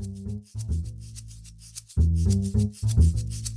Thank you.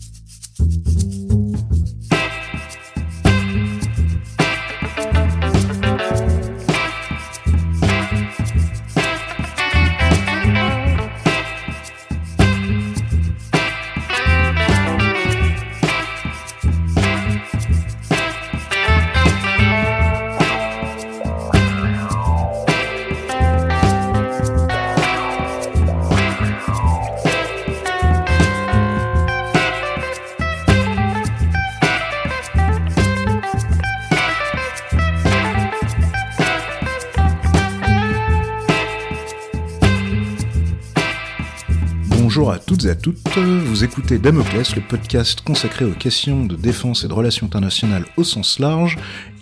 Toutes et à toutes, vous écoutez Damoclès, le podcast consacré aux questions de défense et de relations internationales au sens large,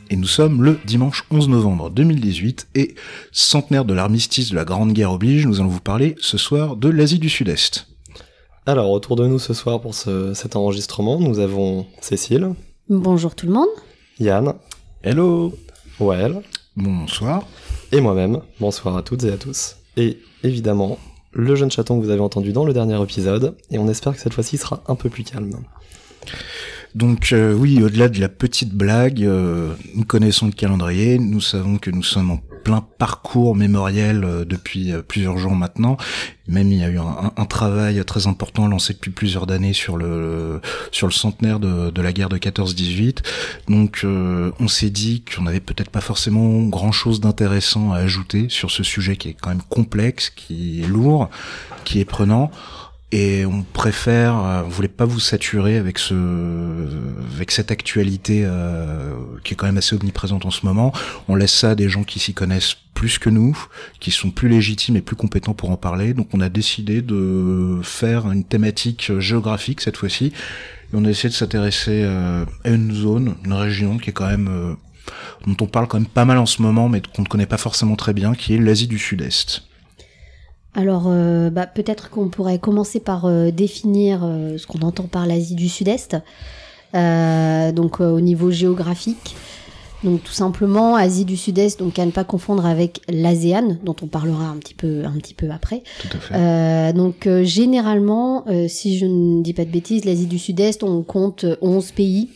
et nous sommes le dimanche 11 novembre 2018, et centenaire de l'armistice de la Grande Guerre oblige, nous allons vous parler ce soir de l'Asie du Sud-Est. Alors, autour de nous ce soir pour ce- cet enregistrement, nous avons Cécile, Bonjour tout le monde. Yann, Hello Wael Bonsoir. et moi-même. Bonsoir à toutes et à tous. Et évidemment, le jeune chaton que vous avez entendu dans le dernier épisode, et on espère que cette fois-ci sera un peu plus calme. Donc euh, oui, au-delà de la petite blague, euh, nous connaissons le calendrier, nous savons que nous sommes en plein parcours mémoriel euh, depuis euh, plusieurs jours maintenant. Même il y a eu un, un- travail très important lancé depuis plusieurs années sur le sur le centenaire de, de la guerre de 14-18. Donc euh, on s'est dit qu'on n'avait peut-être pas forcément grand-chose d'intéressant à ajouter sur ce sujet qui est quand même complexe, qui est lourd, qui est prenant. Et on préfère, euh, on voulait pas vous saturer avec ce, avec cette actualité euh, qui est quand même assez omniprésente en ce moment. On laisse ça à des gens qui s'y connaissent plus que nous, qui sont plus légitimes et plus compétents pour en parler. Donc on a décidé de faire une thématique géographique cette fois-ci. Et on a essayé de s'intéresser euh, à une zone, une région qui est quand même euh, dont on parle quand même pas mal en ce moment, mais qu'on ne connaît pas forcément très bien, qui est l'Asie du Sud-Est. Alors, euh, bah, peut-être qu'on pourrait commencer par euh, définir euh, ce qu'on entend par l'Asie du Sud-Est, Euh, donc euh, au niveau géographique. Donc tout simplement, Asie du Sud-Est, donc à ne pas confondre avec l'ASEAN, dont on parlera un petit peu, un petit peu après. Tout à fait. Euh, donc euh, généralement, euh, si je ne dis pas de bêtises, l'Asie du Sud-Est, on compte 11 pays.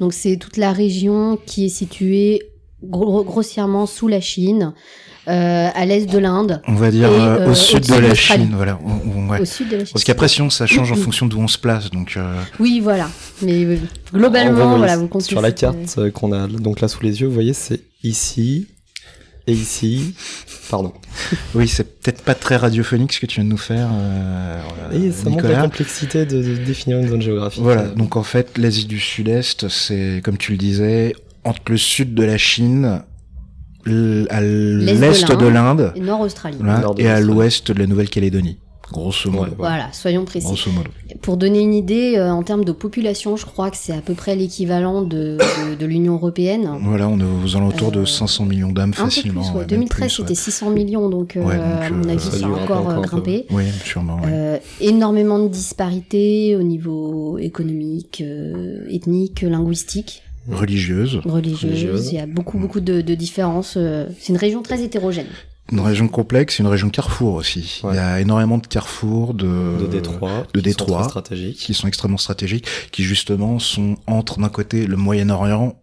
Donc c'est toute la région qui est située gro- grossièrement sous la Chine, euh, à l'est de l'Inde, On va dire et, euh, euh, au sud au-dessus de de la. Chine, voilà. On- on- ouais. au sud de la Chine. Parce qu'après, sinon, ça change en fonction d'où on se place. Donc, euh, Oui, voilà. Mais euh, En globalement, voilà, vous comptez Sur la carte euh, euh, qu'on a donc là sous les yeux, vous voyez, c'est ici et ici. Pardon. oui, c'est peut-être pas très radiophonique ce que tu viens de nous faire, euh, Et ça montre la Nicolas. complexité de, de définir une zone géographique. Voilà. Euh, Donc, en fait, l'Asie du Sud-Est, c'est, comme tu le disais, entre le sud de la Chine, à l'est de de l'Inde, et Nord-Australie. voilà, Nord de et à l'ouest de la Nouvelle-Calédonie. Grosso modo. Ouais, Voilà, soyons précis. Grosso modo. Pour donner une idée, euh, en termes de population, je crois que c'est à peu près l'équivalent de, de, de l'Union européenne. Voilà, on est aux alentours de Euh, 500 millions d'âmes facilement. plus, ouais. ouais, même 2013 plus, ouais. c'était 600 millions, donc, euh, Ouais, donc, à mon euh, avis ça ça a encore grimper euh, encore grimpé. Oui, sûrement. ouais. Euh, énormément de disparités au niveau économique, euh, ethnique, linguistique, Religieuse. religieuse. Religieuse. Il y a beaucoup beaucoup de, de différences. euh, C'est une région très hétérogène. Une région complexe, une région carrefour aussi. Ouais. Il y a énormément de carrefours, de, de Détroit. de qui sont Détroit. très stratégiques. qui sont extrêmement stratégiques, qui justement sont entre d'un côté le Moyen-Orient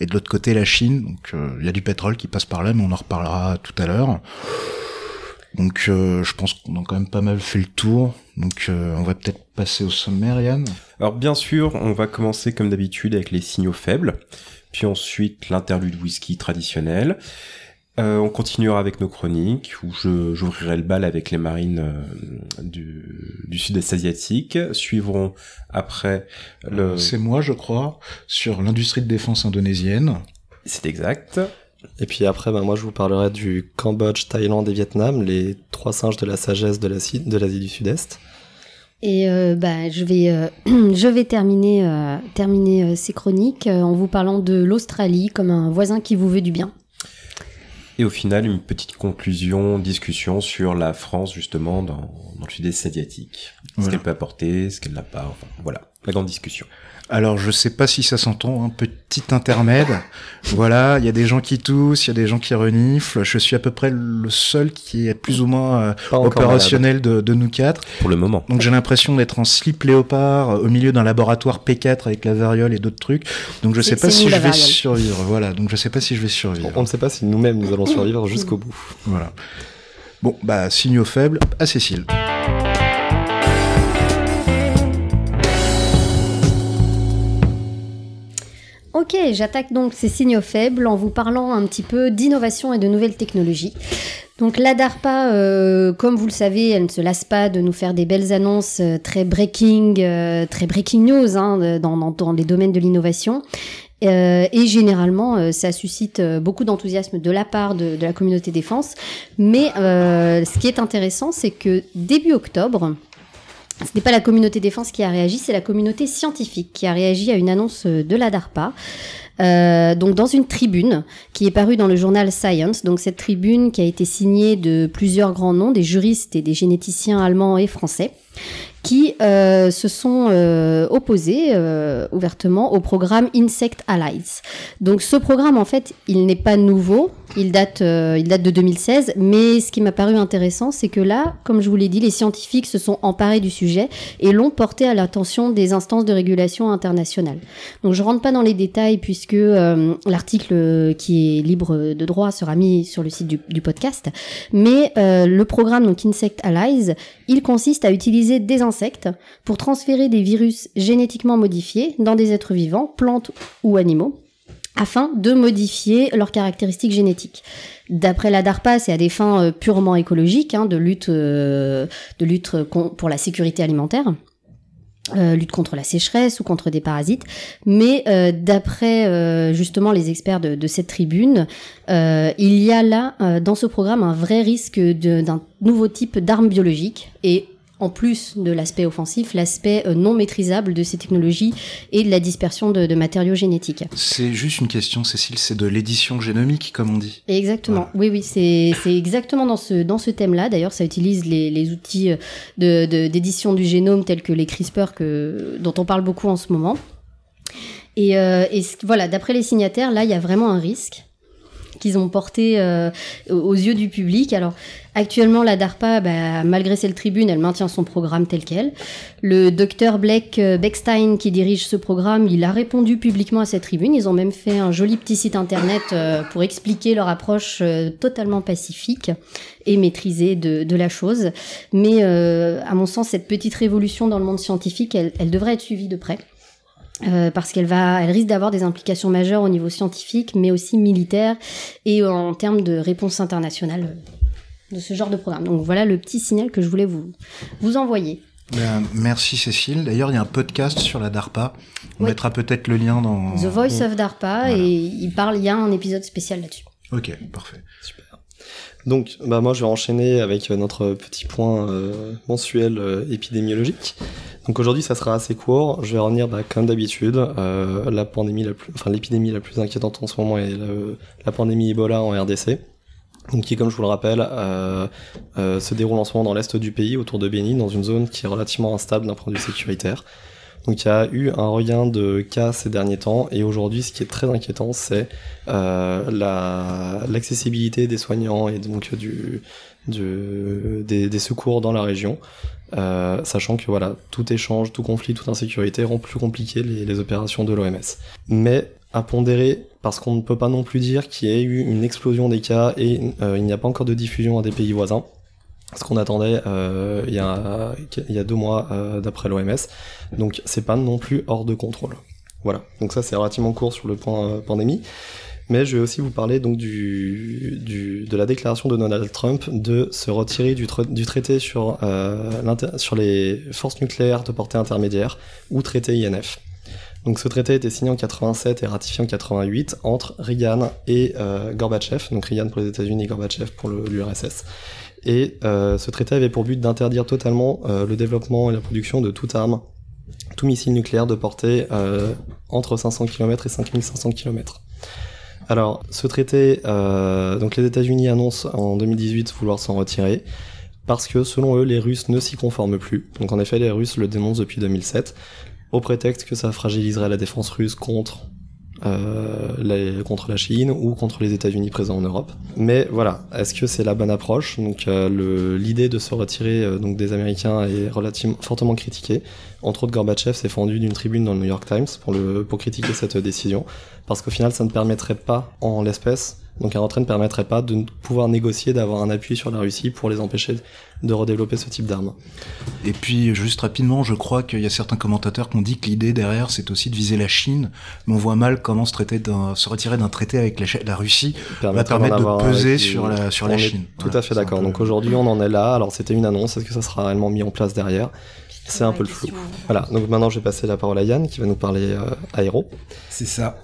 et de l'autre côté la Chine. Donc euh, il y a du pétrole qui passe par là, mais on en reparlera tout à l'heure. Donc euh, je pense qu'on a quand même pas mal fait le tour. Donc euh, on va peut-être passer au sommaire, Yann. Alors bien sûr, on va commencer comme d'habitude avec les signaux faibles, puis ensuite l'interlude whisky traditionnel. Euh, on continuera avec nos chroniques, où j'ouvrirai le bal avec les marines du, du sud-est asiatique. Suivront après le... C'est moi, je crois, sur l'industrie de défense indonésienne. C'est exact. Et puis après, ben, moi, je vous parlerai du Cambodge, Thaïlande et Vietnam, les trois singes de la sagesse de l'Asie de l'Asie du Sud-Est. Et euh, bah, je vais, euh, je vais terminer, euh, terminer euh, ces chroniques euh, en vous parlant de l'Australie comme un voisin qui vous veut du bien. Et au final, une petite conclusion, discussion sur la France justement dans, dans le sud-est asiatique. Ce Voilà. qu'elle peut apporter, ce qu'elle n'a pas, enfin voilà. la grande discussion. Alors, je sais pas si ça s'entend, un petit intermède. voilà, il y a des gens qui toussent, il y a des gens qui reniflent. Je suis à peu près le seul qui est plus ou moins euh, opérationnel de, de nous quatre. Pour le moment. Donc j'ai l'impression d'être en slip léopard euh, au milieu d'un laboratoire P4 avec la variole et d'autres trucs. Donc je sais pas si je vais variole. survivre. Voilà, donc je sais pas si je vais survivre. On ne sait pas si nous-mêmes nous allons survivre jusqu'au bout. Voilà. Bon, bah signaux faibles à Cécile. Ok, j'attaque donc ces signaux faibles en vous parlant un petit peu d'innovation et de nouvelles technologies. Donc la DARPA, euh, comme vous le savez, elle ne se lasse pas de nous faire des belles annonces euh, très breaking, euh, très breaking news hein, dans, les domaines de l'innovation. Et généralement, ça suscite beaucoup d'enthousiasme de la part de, la communauté défense. Mais ce qui est intéressant, c'est que début octobre, ce n'est pas la communauté défense qui a réagi, c'est la communauté scientifique qui a réagi à une annonce euh, de la DARPA. Euh, donc dans une tribune qui est parue dans le journal Science. Donc cette tribune qui a été signée de plusieurs grands noms, des juristes et des généticiens allemands et français, qui euh, se sont euh, opposés euh, ouvertement au programme Insect Allies. Donc ce programme en fait, il n'est pas nouveau, il date, euh, il date de 2016, mais ce qui m'a paru intéressant, c'est que là, comme je vous l'ai dit, les scientifiques se sont emparés du sujet et l'ont porté à l'attention des instances de régulation internationales. Donc je rentre pas dans les détails puisque euh, l'article qui est libre de droit sera mis sur le site du, du podcast, mais euh, le programme donc Insect Allies, il consiste à utiliser des insectes pour transférer des virus génétiquement modifiés dans des êtres vivants, plantes ou animaux afin de modifier leurs caractéristiques génétiques. D'après la DARPA, c'est à des fins euh, purement écologiques, hein, de lutte, euh, de lutte pour la sécurité alimentaire. euh, lutte contre la sécheresse ou contre des parasites, mais d'après justement les experts de, cette tribune, il y a là dans ce programme un vrai risque d'un nouveau type d'arme biologique et en plus de l'aspect offensif, l'aspect euh, non maîtrisable de ces technologies et de la dispersion de, de matériaux génétiques. C'est juste une question, Cécile, c'est de l'édition génomique, comme on dit. Exactement. Oui, oui, c'est exactement dans ce dans ce thème-là. D'ailleurs, ça utilise les, les outils euh, de de- d'édition du génome tels que les CRISPR que dont on parle beaucoup en ce moment. Et, euh, et voilà, d'après les signataires, là, il y a vraiment un risque qu'ils ont porté euh, aux yeux du public. Alors, actuellement, la DARPA, bah, malgré cette tribune, elle maintient son programme tel quel. Le docteur Blake euh, Beckstein, qui dirige ce programme, il a répondu publiquement à cette tribune. Ils ont même fait un joli petit site internet euh, pour expliquer leur approche euh, totalement pacifique et maîtrisée de, de la chose. Mais euh, à mon sens, cette petite révolution dans le monde scientifique, elle, elle devrait être suivie de près. Euh, parce qu'elle va, elle risque d'avoir des implications majeures au niveau scientifique, mais aussi militaire et en termes de réponse internationale euh, de ce genre de programme. Donc voilà le petit signal que je voulais vous vous envoyer. Ben, merci Cécile. D'ailleurs, il y a un podcast sur la DARPA. On Oui. mettra peut-être le lien dans... The Voice of DARPA Voilà. et il parle, il y a un épisode spécial là-dessus. Ok, parfait. Super. Donc, bah moi, je vais enchaîner avec euh, notre petit point euh, mensuel euh, épidémiologique. Donc aujourd'hui, ça sera assez court. Je vais revenir, bah, comme d'habitude, euh, la pandémie la plus, enfin l'épidémie la plus inquiétante en ce moment est la pandémie Ebola en RDC. Donc qui, comme je vous le rappelle, se déroule en ce moment dans l'est du pays, autour de Beni, dans une zone qui est relativement instable d'un point de vue sécuritaire. Donc il y a eu un regain de cas ces derniers temps, et aujourd'hui, ce qui est très inquiétant, c'est euh, la- l'accessibilité des soignants et donc du, des, secours dans la région, euh, sachant que voilà, tout échange, tout conflit, toute insécurité rend plus compliqué les, les opérations de l'OMS. Mais à pondérer, parce qu'on ne peut pas non plus dire qu'il y ait eu une explosion des cas et euh, il n'y a pas encore de diffusion à des pays voisins. Ce qu'on attendait euh, il, y a, deux mois euh, d'après l'OMS. Donc c'est pas non plus hors de contrôle. Voilà, donc ça c'est relativement court sur le point euh, pandémie. Mais je vais aussi vous parler donc de la déclaration de Donald Trump de se retirer du, tra- du traité sur, sur les forces nucléaires de portée intermédiaire, ou traité INF. Donc ce traité a été signé en 87 et ratifié en 88 entre Reagan et Gorbatchev, donc Reagan pour les États-Unis, Gorbatchev pour l'URSS. Et euh, ce traité avait pour but d'interdire totalement euh, le développement et la production de toute arme, tout missile nucléaire de portée euh, entre 500 km et 5500 km. Alors, ce traité, euh, donc les États-Unis annoncent en 2018 vouloir s'en retirer parce que selon eux, les Russes ne s'y conforment plus. Donc en effet, les Russes le dénoncent depuis 2007. au prétexte que ça fragiliserait la défense russe contre euh, contre la Chine ou contre les États-Unis présents en Europe. Mais voilà, est-ce que c'est la bonne approche? Donc euh, l'idée de se retirer euh, donc des Américains est relativement fortement critiquée. Entre autres, Gorbatchev s'est fendu d'une tribune dans le New York Times pour le pour critiquer cette décision, parce qu'au final, ça ne permettrait pas, en l'espèce, donc un retrait ne permettrait pas de pouvoir négocier, d'avoir un appui sur la Russie pour les empêcher de redévelopper ce type d'armes. Et puis, juste rapidement, je crois qu'il y a certains commentateurs qui ont dit que l'idée derrière, c'est aussi de viser la Chine, mais on voit mal comment se, traiter se retirer d'un traité avec la, la Russie va permettre de peser sur la, sur la Chine. Tout à fait d'accord. Donc aujourd'hui, on en est là. Alors c'était une annonce, est-ce que ça sera réellement mis en place derrière? C'est un peu le flou. Voilà, donc maintenant je vais passer la parole à Yann qui va nous parler euh, aéro. C'est ça.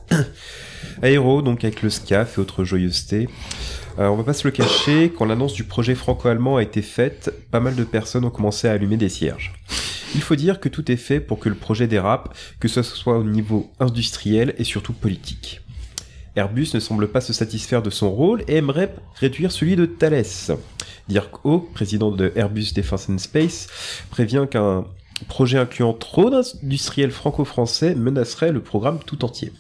Aéro, donc avec le SCAF et autres joyeusetés. Euh, on va pas se le cacher, quand l'annonce du projet franco-allemand a été faite, pas mal de personnes ont commencé à allumer des cierges. Il faut dire que tout est fait pour que le projet dérape, que ce soit au niveau industriel et surtout politique. Airbus ne semble pas se satisfaire de son rôle et aimerait réduire celui de Thales. Dirk Hoek, président de Airbus Defence and Space, prévient qu'un projet incluant trop d'industriels franco-français menacerait le programme tout entier.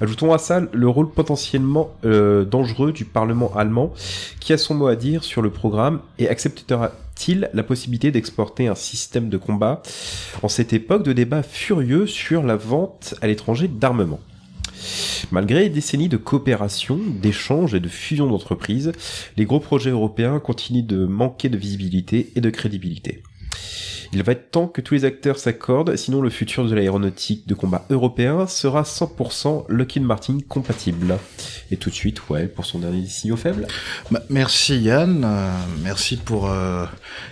Ajoutons à ça le rôle potentiellement euh, dangereux du Parlement allemand, qui a son mot à dire sur le programme et acceptera-t-il la possibilité d'exporter un système de combat en cette époque de débats furieux sur la vente à l'étranger d'armement? Malgré des décennies de coopération, d'échanges et de fusion d'entreprises, les gros projets européens continuent de manquer de visibilité et de crédibilité. Il va être temps que tous les acteurs s'accordent, sinon le futur de l'aéronautique de combat européen sera 100% Lockheed Martin compatible. Et tout de suite, ouais, pour son dernier signaux faible. Bah, merci Yann, euh, merci pour euh,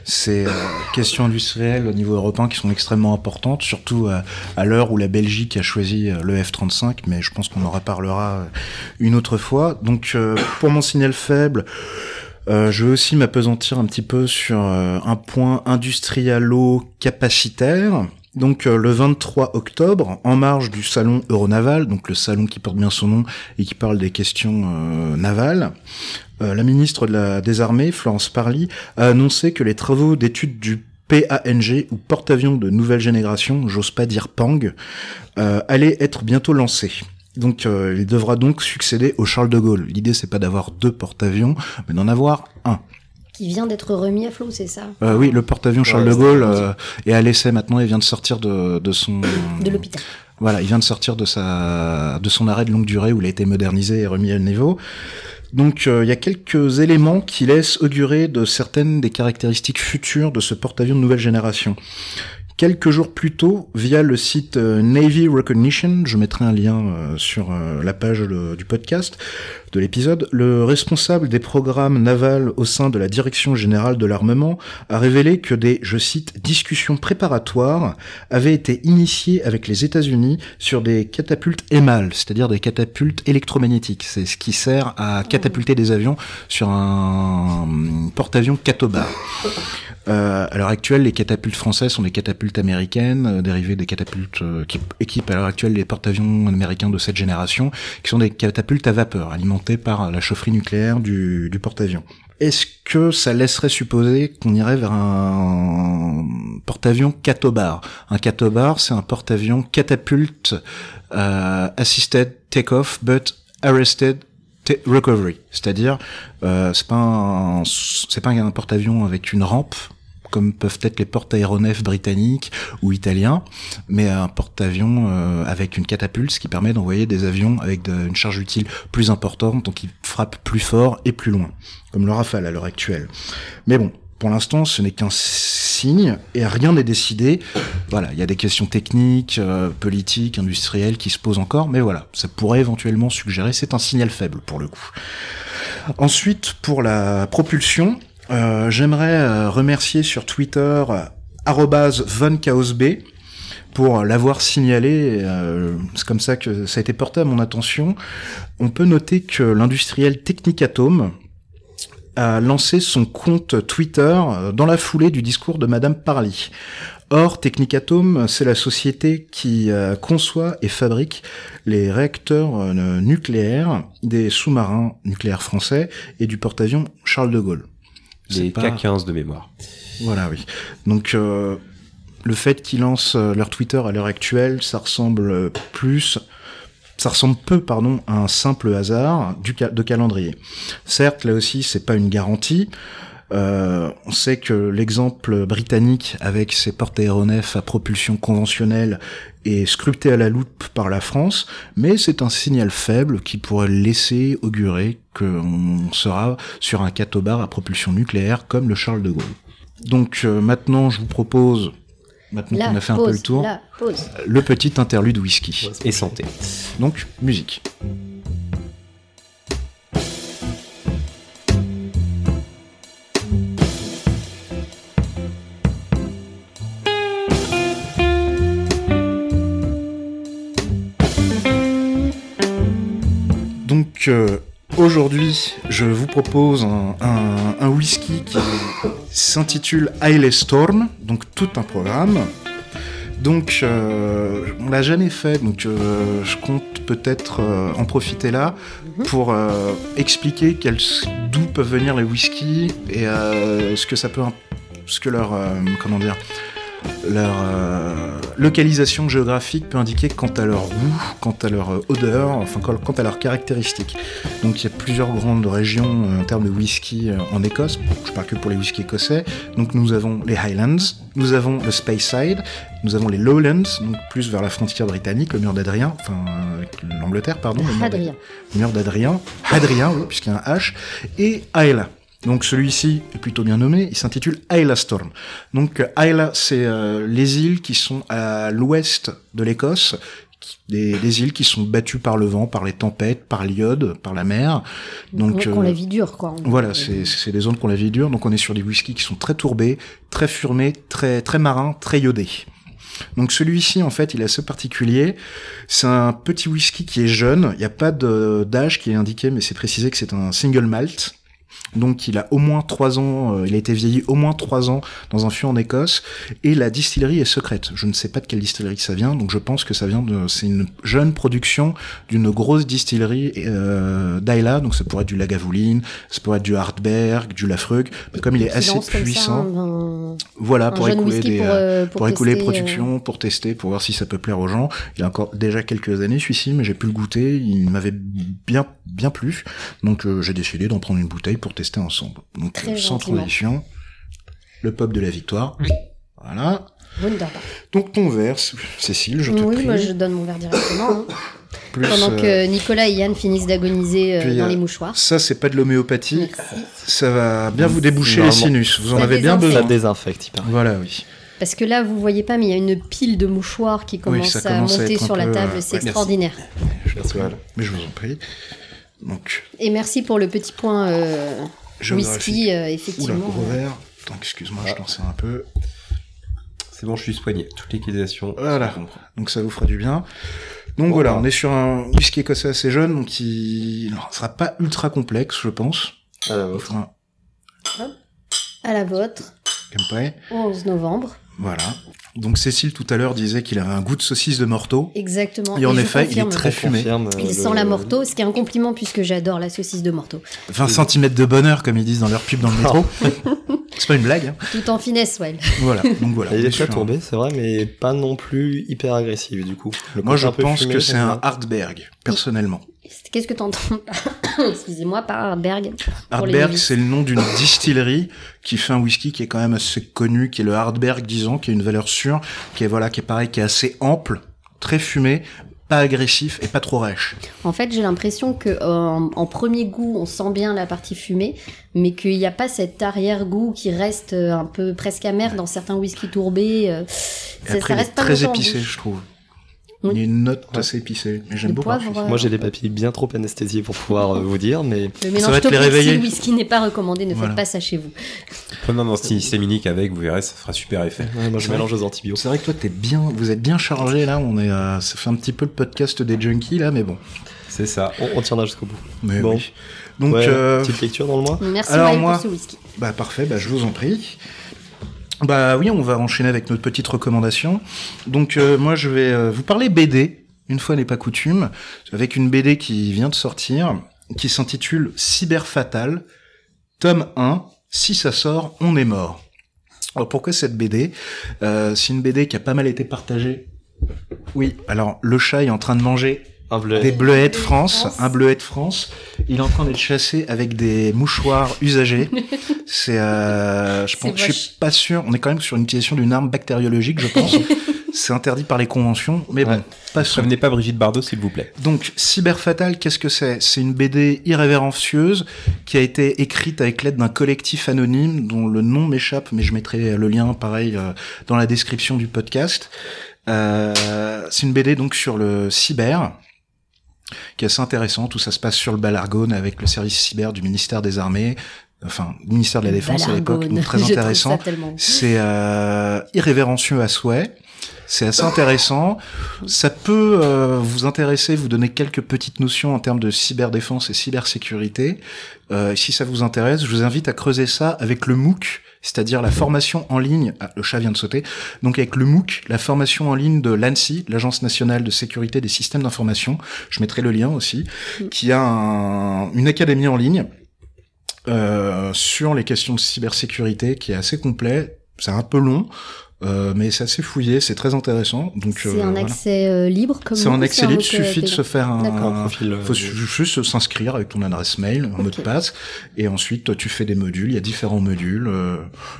ces euh, questions industrielles au niveau européen qui sont extrêmement importantes, surtout à l'heure où la Belgique a choisi le F-35, mais je pense qu'on en reparlera une autre fois. Donc pour mon signal faible, euh, je veux aussi m'apesantir un petit peu sur euh, un point industrialo-capacitaire. Donc euh, le 23 octobre, en marge du salon Euronaval, donc le salon qui porte bien son nom et qui parle des questions navales, la ministre de la, des Armées, Florence Parly, a annoncé que les travaux d'études du PANG ou porte-avions de nouvelle génération, j'ose pas dire PANG, allaient être bientôt lancés. Donc euh, il devra donc succéder au Charles de Gaulle. L'idée c'est pas d'avoir deux porte-avions, mais d'en avoir un. Qui vient d'être remis à flot, c'est ça? Euh, Oui, le porte-avions Charles de Gaulle euh, est à l'essai maintenant. Il vient de sortir de, de son de l'hôpital. Voilà, il vient de sortir de sa de son arrêt de longue durée où il a été modernisé et remis à niveau. Donc il y a quelques éléments qui laissent augurer de certaines des caractéristiques futures de ce porte-avions de nouvelle génération. Quelques jours plus tôt, via le site euh, Navy Recognition, je mettrai un lien euh, sur euh, la page du podcast de l'épisode, le responsable des programmes navals au sein de la Direction générale de l'armement a révélé que des, je cite, discussions préparatoires avaient été initiées avec les États-Unis sur des catapultes EMAL, c'est-à-dire des catapultes électromagnétiques. C'est ce qui sert à catapulter des avions sur un porte-avions Catobar. Euh, à l'heure actuelle, les catapultes françaises sont des catapultes américaines, euh, dérivées des catapultes euh, qui équipent à l'heure actuelle les porte-avions américains de cette génération, qui sont des catapultes à vapeur, alimentées par la chaufferie nucléaire du, du porte-avions. Est-ce que ça laisserait supposer qu'on irait vers un porte-avions catobar Un catobar, c'est un porte-avions catapulte euh, assisted take-off but arrested recovery, c'est-à-dire euh, c'est pas c'est pas un porte-avions avec une rampe comme peuvent être les porte-aéronefs britanniques ou italiens, mais un porte-avions euh, avec une catapulte, qui permet d'envoyer des avions avec une charge utile plus importante, donc qui frappent plus fort et plus loin, comme le Rafale à l'heure actuelle. Mais bon, pour l'instant, ce n'est qu'un signe et rien n'est décidé. Voilà, il y a des questions techniques, euh, politiques, industrielles qui se posent encore, mais voilà, ça pourrait éventuellement suggérer, c'est un signal faible pour le coup. Ensuite, pour la propulsion, euh, j'aimerais euh, remercier sur Twitter @vonchaosb pour l'avoir signalé. Euh, c'est comme ça que ça a été porté à mon attention. On peut noter que l'industriel Technicatome a lancé son compte Twitter dans la foulée du discours de Madame Parly. Or, Technicatome, c'est la société qui conçoit et fabrique les réacteurs nucléaires des sous-marins nucléaires français et du porte-avions Charles de Gaulle. Les K15 de mémoire. Voilà, oui. Donc, euh, le fait qu'ils lancent euh, leur Twitter à l'heure actuelle, ça ressemble euh, plus, ça ressemble peu, pardon, à un simple hasard du ca- de calendrier. Certes, là aussi, c'est pas une garantie. Euh, on sait que l'exemple britannique avec ses porte-aéronefs à propulsion conventionnelle est scruté à la loupe par la France, mais c'est un signal faible qui pourrait laisser augurer qu'on sera sur un catobar à propulsion nucléaire comme le Charles de Gaulle. Donc euh, maintenant, je vous propose, maintenant qu'on a fait un peu le tour, la le petit interlude whisky. Et santé. Donc, musique. Donc, euh, aujourd'hui, je vous propose un, un- un whisky qui s'intitule Haile Storm, donc tout un programme. Donc, euh, on l'a jamais fait, donc euh, je compte peut-être euh, en profiter là pour euh, expliquer d'où peuvent venir les whiskies et ce que ça peut, ce que leur, comment dire, leur euh, localisation géographique peut indiquer quant à leur goût, quant à leur euh, odeur, enfin quant à leurs caractéristiques. Donc il y a plusieurs grandes régions euh, en termes de whisky en Écosse. Je parle que pour les whiskies écossais. Donc nous avons les Highlands, nous avons le Speyside, nous avons les Lowlands, donc plus vers la frontière britannique, le mur d'Adrien, enfin l'Angleterre, pardon. le mur Adrien. le mur d'Adrien, Hadrien, puisqu'il y a un H, et Ayla. Donc celui-ci est plutôt bien nommé, il s'intitule Ayla Storm. Donc euh, Ayla, c'est euh, les îles qui sont à l'ouest de l'Écosse, des, des îles qui sont battues par le vent, par les tempêtes, par l'iode, par la mer. Donc Donc, on euh, la vie dure, quoi. voilà, c'est c'est des zones qu'on la vie dure, donc on est sur des whiskies qui sont très tourbés, très furmés, très très marins, très iodés. Donc celui-ci, en fait, il est assez particulier. C'est un petit whisky qui est jeune. Il n'y a pas de- d'âge qui est indiqué, mais c'est précisé que c'est un single malt. Donc il a au moins trois ans, euh, il a été vieilli au moins trois ans dans un fût en Écosse, et la distillerie est secrète. Je ne sais pas de quelle distillerie ça vient, donc je pense que ça vient de, c'est une jeune production d'une grosse distillerie euh, d'Ayla, donc ça pourrait être du Lagavulin, ça pourrait être du Hartberg, du Lafroig, mais comme il est assez puissant, un, voilà, pour écouler des, pour, euh, euh, pour, pour écouler tester, production, pour tester, pour voir si ça peut plaire aux gens. Il a encore déjà quelques années celui-ci, mais j'ai pu le goûter. Il m'avait bien bien plu, donc euh, j'ai décidé d'en prendre une bouteille pour tester ensemble. Donc Très euh, sans gentiment. transition, le pop de la victoire. Voilà. euh, Wunderbar. Donc ton verre, Cécile, je te Oui, prie. moi je donne mon verre directement. hein. Plus, Pendant euh, que Nicolas et Yann finissent d'agoniser euh, dans euh, les mouchoirs. ça, c'est pas de l'homéopathie. Merci. Ça va bien vous déboucher les sinus. Vous en avez bien désinfecte. Ça besoin. désinfecte, il paraît. Voilà, oui. Parce que là, vous voyez pas, mais il y a une pile de mouchoirs qui commence à commence à monter sur la table. euh, C'est ouais, merci. extraordinaire. Je Voilà. Mais je vous en prie. Donc, Et merci pour le petit point euh, whisky, euh, Oula, effectivement. gros verre. Attends, excuse-moi, je t'en sais un peu. C'est bon, je suis soigné. Toutes les qualisations. Voilà. Donc ça vous fera du bien. Donc voilà, on est sur un whisky écossais assez jeune, donc il ne sera pas ultra complexe, je pense. Ah, la vôtre. À la vôtre, gameplay. 11 novembre. Voilà. Donc Cécile tout à l'heure disait qu'il avait un goût de saucisse de morteau. Exactement. Et en effet, il est très fumé. euh, Il le- sent la morteau, ce qui est un compliment puisque j'adore la saucisse de morteau. 20 cm de bonheur, comme ils disent dans leur pub dans le métro. C'est pas une blague. Hein. Tout en finesse, ouais. Voilà. Donc voilà. Il est un- tourbé, c'est vrai, mais pas non plus hyper agressif du coup. Le Moi, je pense fumé, que c'est un. Hartberg, personnellement. Qu'est-ce que t'entends Excusez-moi, par Hardberg. Hardberg, c'est le nom d'une distillerie qui fait un whisky qui est quand même assez connu, qui est le Hardberg, disons, qui a une valeur sûre, qui est voilà, qui est pareil, qui est assez ample, très fumé, pas agressif et pas trop rêche. En fait, j'ai l'impression que euh, en, premier goût, on sent bien la partie fumée, mais qu'il n'y a pas cet arrière-goût qui reste euh, un peu presque amer dans certains whisky tourbés. euh, ça, après, ça il reste pas très épicé, je trouve. Oui. Il y a une note Ouais. assez épicée, mais j'aime beaucoup. poivre, euh, Moi j'ai des papilles bien trop anesthésiées pour pouvoir euh, vous dire, mais Le va mélange être les réveiller. le whisky n'est pas recommandé, ne Voilà. faites pas ça chez vous. Prenez un antihistaminique avec, vous verrez, ça fera super effet. ouais, moi je mélange aux antibiotiques. C'est vrai que toi, t'es bien, vous êtes bien chargé là. On est, euh, ça fait un petit peu le podcast des junkies là, mais bon. C'est ça. On, on tiendra jusqu'au bout. Mais Bon. oui. Donc, Ouais, euh, petite lecture dans le mois. Merci Alors, Maël moi- pour ce whisky. Bah parfait, bah je vous en prie. Bah oui, on va enchaîner avec notre petite recommandation. Donc euh, moi je vais euh, vous parler BD, une fois n'est pas coutume, avec une BD qui vient de sortir, qui s'intitule Cyber Fatal, tome 1, si ça sort, on est mort. Alors pourquoi cette BD euh, C'est une BD qui a pas mal été partagée. Oui. Alors le chat est en train de manger Un bleu. des bleuets de France, France. un bleuet de France. Il est en train d'être chassé avec des mouchoirs usagés. C'est, euh, je pense, je suis pas sûr. On est quand même sur une utilisation d'une arme bactériologique, je pense. C'est interdit par les conventions, mais bon, Ouais. passons. Prévenez pas Brigitte Bardot, s'il vous plaît. Donc, Cyber Fatal, qu'est-ce que c'est? C'est une BD irrévérencieuse qui a été écrite avec l'aide d'un collectif anonyme dont le nom m'échappe, mais je mettrai le lien, pareil, euh, dans la description du podcast. Euh, c'est une BD donc sur le cyber, qui est assez intéressant. Tout ça se passe sur le Balargone avec le service cyber du ministère des Armées, enfin, ministère de la Défense à l'époque, très intéressant. C'est euh, irrévérencieux à souhait. C'est assez intéressant. Ça peut euh, vous intéresser, vous donner quelques petites notions en termes de cyberdéfense et cybersécurité. Euh, si ça vous intéresse, je vous invite à creuser ça avec le MOOC, c'est-à-dire la formation en ligne. Ah, le chat vient de sauter. Donc avec le MOOC, la formation en ligne de l'ANSI, l'Agence nationale de sécurité des systèmes d'information. Je mettrai le lien aussi, qui a un- une académie en ligne euh, sur les questions de cybersécurité qui est assez complet. C'est un peu long, euh, mais c'est assez fouillé, c'est très intéressant. Donc C'est euh, un voilà. accès euh, libre comme C'est un accès libre, euh, suffit de payant. se faire. Un un, profil. euh, faut ju- juste s'inscrire avec ton adresse mail, un mot de passe, et ensuite tu fais des modules. Il y a différents modules. euh,